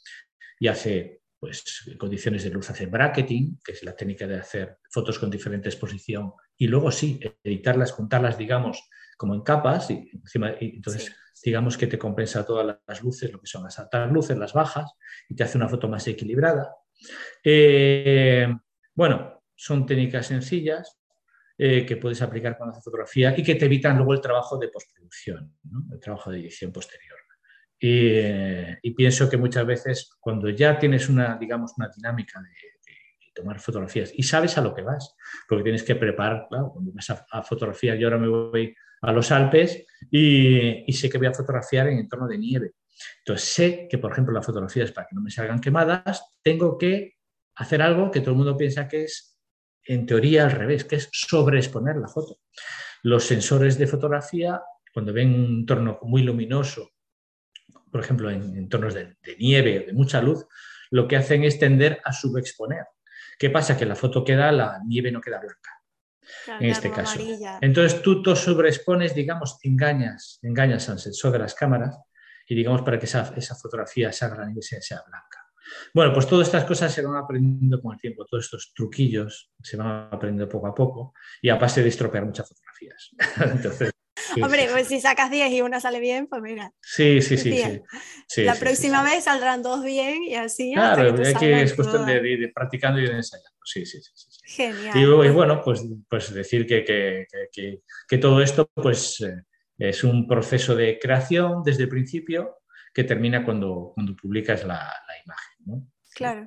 y hace pues, condiciones de luz, hace bracketing, que es la técnica de hacer fotos con diferente exposición, y luego sí, editarlas, juntarlas, digamos, como en capas y, encima, entonces digamos que te compensa todas las luces, lo que son las altas luces, las bajas, y te hace una foto más equilibrada. Eh, bueno, son técnicas sencillas eh, que puedes aplicar con la fotografía y que te evitan luego el trabajo de postproducción, el trabajo de edición posterior. Y, pienso que muchas veces cuando ya tienes una, digamos, una dinámica de, tomar fotografías y sabes a lo que vas, porque tienes que preparar, claro, cuando vas a, a fotografiar, yo ahora me voy a los Alpes y, sé que voy a fotografiar en entorno de nieve. Entonces sé que, por ejemplo, las fotografías para que no me salgan quemadas, tengo que hacer algo que todo el mundo piensa que es, en teoría, al revés, que es sobreexponer la foto. Los sensores de fotografía, cuando ven un entorno muy luminoso, por ejemplo, en entornos de, de nieve o de mucha luz, lo que hacen es tender a subexponer. ¿Qué pasa? Que la foto queda, la nieve no queda blanca en este caso. Entonces tú te sobreexpones, digamos, engañas, engañas al sensor de las cámaras y digamos para que esa, esa fotografía sea gran y sea blanca. Bueno, pues todas estas cosas se van aprendiendo con el tiempo, todos estos truquillos se van aprendiendo poco a poco y a base de estropear muchas fotografías. Entonces, Hombre, pues si sacas 10 y una sale bien, pues mira. Sí, sí, sí. sí. la próxima vez saldrán dos bien y así. Claro, que es cuestión de, ir practicando y de ensayando. Sí, sí, sí. Genial. Y, bueno, pues, pues decir que, que, que, que todo esto pues, eh, es un proceso de creación desde el principio que termina cuando, cuando publicas la, la imagen. ¿no? Claro.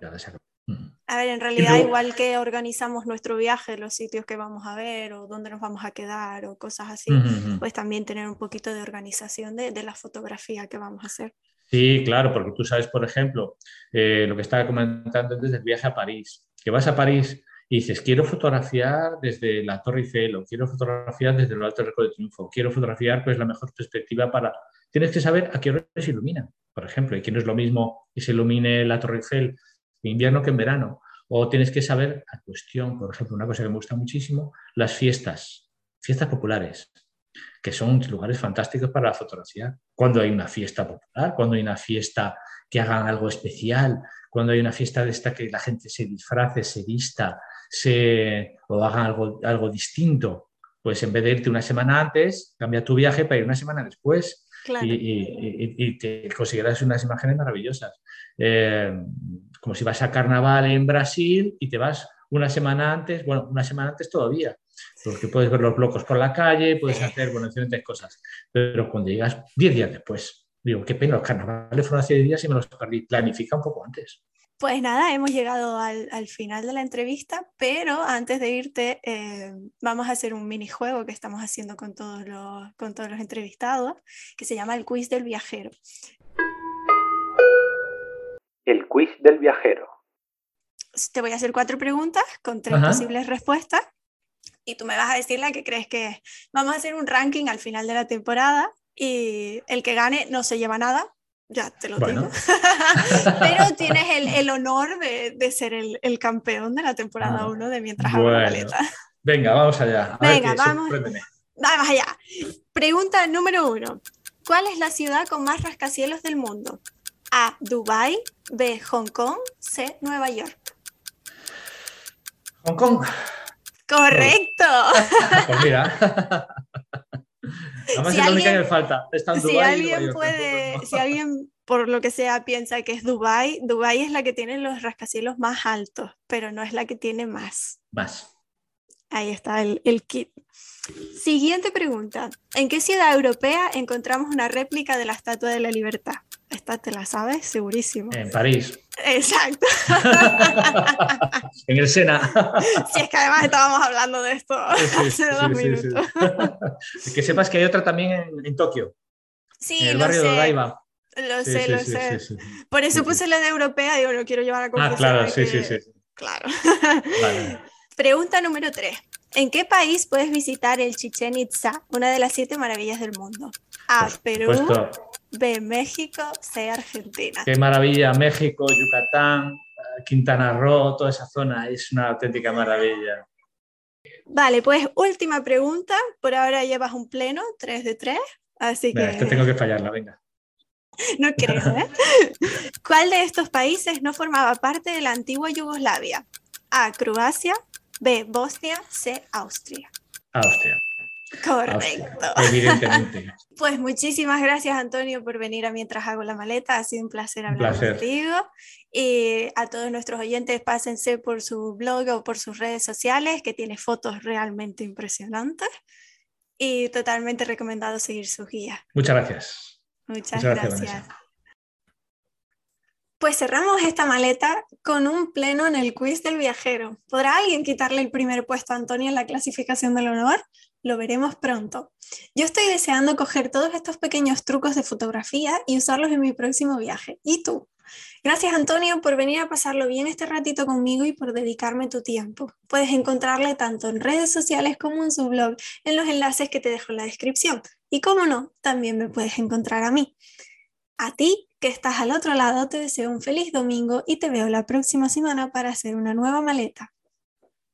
A ver, en realidad igual que organizamos nuestro viaje, los sitios que vamos a ver o dónde nos vamos a quedar o cosas así, pues también tener un poquito de organización de, de, la fotografía que vamos a hacer. Sí, claro, porque tú sabes, por ejemplo, eh, lo que estaba comentando desde el viaje a París, que vas a París y dices, quiero fotografiar desde la Torre Eiffel o quiero fotografiar desde el Alto Arco de Triunfo, quiero fotografiar pues la mejor perspectiva para... Tienes que saber a qué hora se ilumina, por ejemplo, y que no es lo mismo que se ilumine la Torre Eiffel invierno que en verano. O tienes que saber, a cuestión, por ejemplo, una cosa que me gusta muchísimo, las fiestas, fiestas populares, que son lugares fantásticos para la fotografía. Cuando hay una fiesta popular, cuando hay una fiesta que hagan algo especial, cuando hay una fiesta de esta que la gente se disfrace, se vista, se, o hagan algo, algo distinto, pues en vez de irte una semana antes, cambia tu viaje para ir una semana después. Y, te conseguirás unas imágenes maravillosas. Eh, como si vas a carnaval en Brasil y te vas una semana antes, bueno, una semana antes todavía, porque puedes ver los locos por la calle, puedes hacer, bueno, diferentes cosas, pero cuando llegas 10 días después, digo, qué pena, los carnavales fueron hace 10 días y me los perdí, planifica un poco antes. Pues nada, hemos llegado al, al, final de la entrevista, pero antes de irte, eh, vamos a hacer un minijuego que estamos haciendo con todos, los, con todos los entrevistados, que se llama el quiz del viajero. El quiz del viajero. Te voy a hacer cuatro preguntas con tres posibles respuestas y tú me vas a decir la que crees que es. Vamos a hacer un ranking al final de la temporada y el que gane no se lleva nada, ya te lo digo. Pero tienes el, el honor de, de, ser el, el, campeón de la temporada 1 de Mientras hago la maleta. Venga, vamos allá. Venga, vamos. Vamos allá. Pregunta número uno. ¿Cuál es la ciudad con más rascacielos del mundo? A. Dubai, B. Hong Kong, C. Nueva York. Hong Kong. Correcto. pues mira. Además si es la única que me falta. Está en si alguien puede, si alguien por lo que sea piensa que es Dubai, Dubai es la que tiene los rascacielos más altos, pero no es la que tiene más. Más. Ahí está el, el kit. Siguiente pregunta. ¿En qué ciudad europea encontramos una réplica de la Estatua de la Libertad? Esta te la sabes, segurísimo. En París. Exacto. en el Sena. Si es que además estábamos hablando de esto hace dos minutos. que sepas que hay otra también en, en Tokio. Sí, en el barrio sé. de Odaiba. Lo sé, lo sé. Por eso puse la de europea, digo, no quiero llevar a Ah, claro, sí, sí, sí. Claro. Vale. Pregunta número 3. ¿En qué país puedes visitar el Chichen Itza, una de las siete maravillas del mundo? A. Perú. B. México. C. Argentina. Qué maravilla. México, Yucatán, Quintana Roo, toda esa zona es una auténtica maravilla. Vale, pues última pregunta. Por ahora llevas un pleno, 3 de 3. Así que. Te tengo que fallarla, venga. No creo, ¿eh? ¿Cuál de estos países no formaba parte de la antigua Yugoslavia? A. Croacia. B. Bosnia. C. Austria. Austria. Correcto. Austria, evidentemente. Pues muchísimas gracias, Antonio, por venir a Mientras Hago la Maleta. Ha sido un placer Un hablar placer. contigo. Y a todos nuestros oyentes, pásense por su blog o por sus redes sociales, que tiene fotos realmente impresionantes. Y totalmente recomendado seguir sus guías. Muchas gracias. Muchas, Muchas gracias, gracias. Pues cerramos esta maleta con un pleno en el quiz del viajero. ¿Podrá alguien quitarle el primer puesto a Antonio en la clasificación del honor? Lo veremos pronto. Yo estoy deseando coger todos estos pequeños trucos de fotografía y usarlos en mi próximo viaje. ¿Y tú? Gracias Antonio por venir a pasarlo bien este ratito conmigo y por dedicarme tu tiempo. Puedes encontrarle tanto en redes sociales como en su blog en los enlaces que te dejo en la descripción. Y como no, también me puedes encontrar a mí. A ti, que estás al otro lado, te deseo un feliz domingo y te veo la próxima semana para hacer una nueva maleta.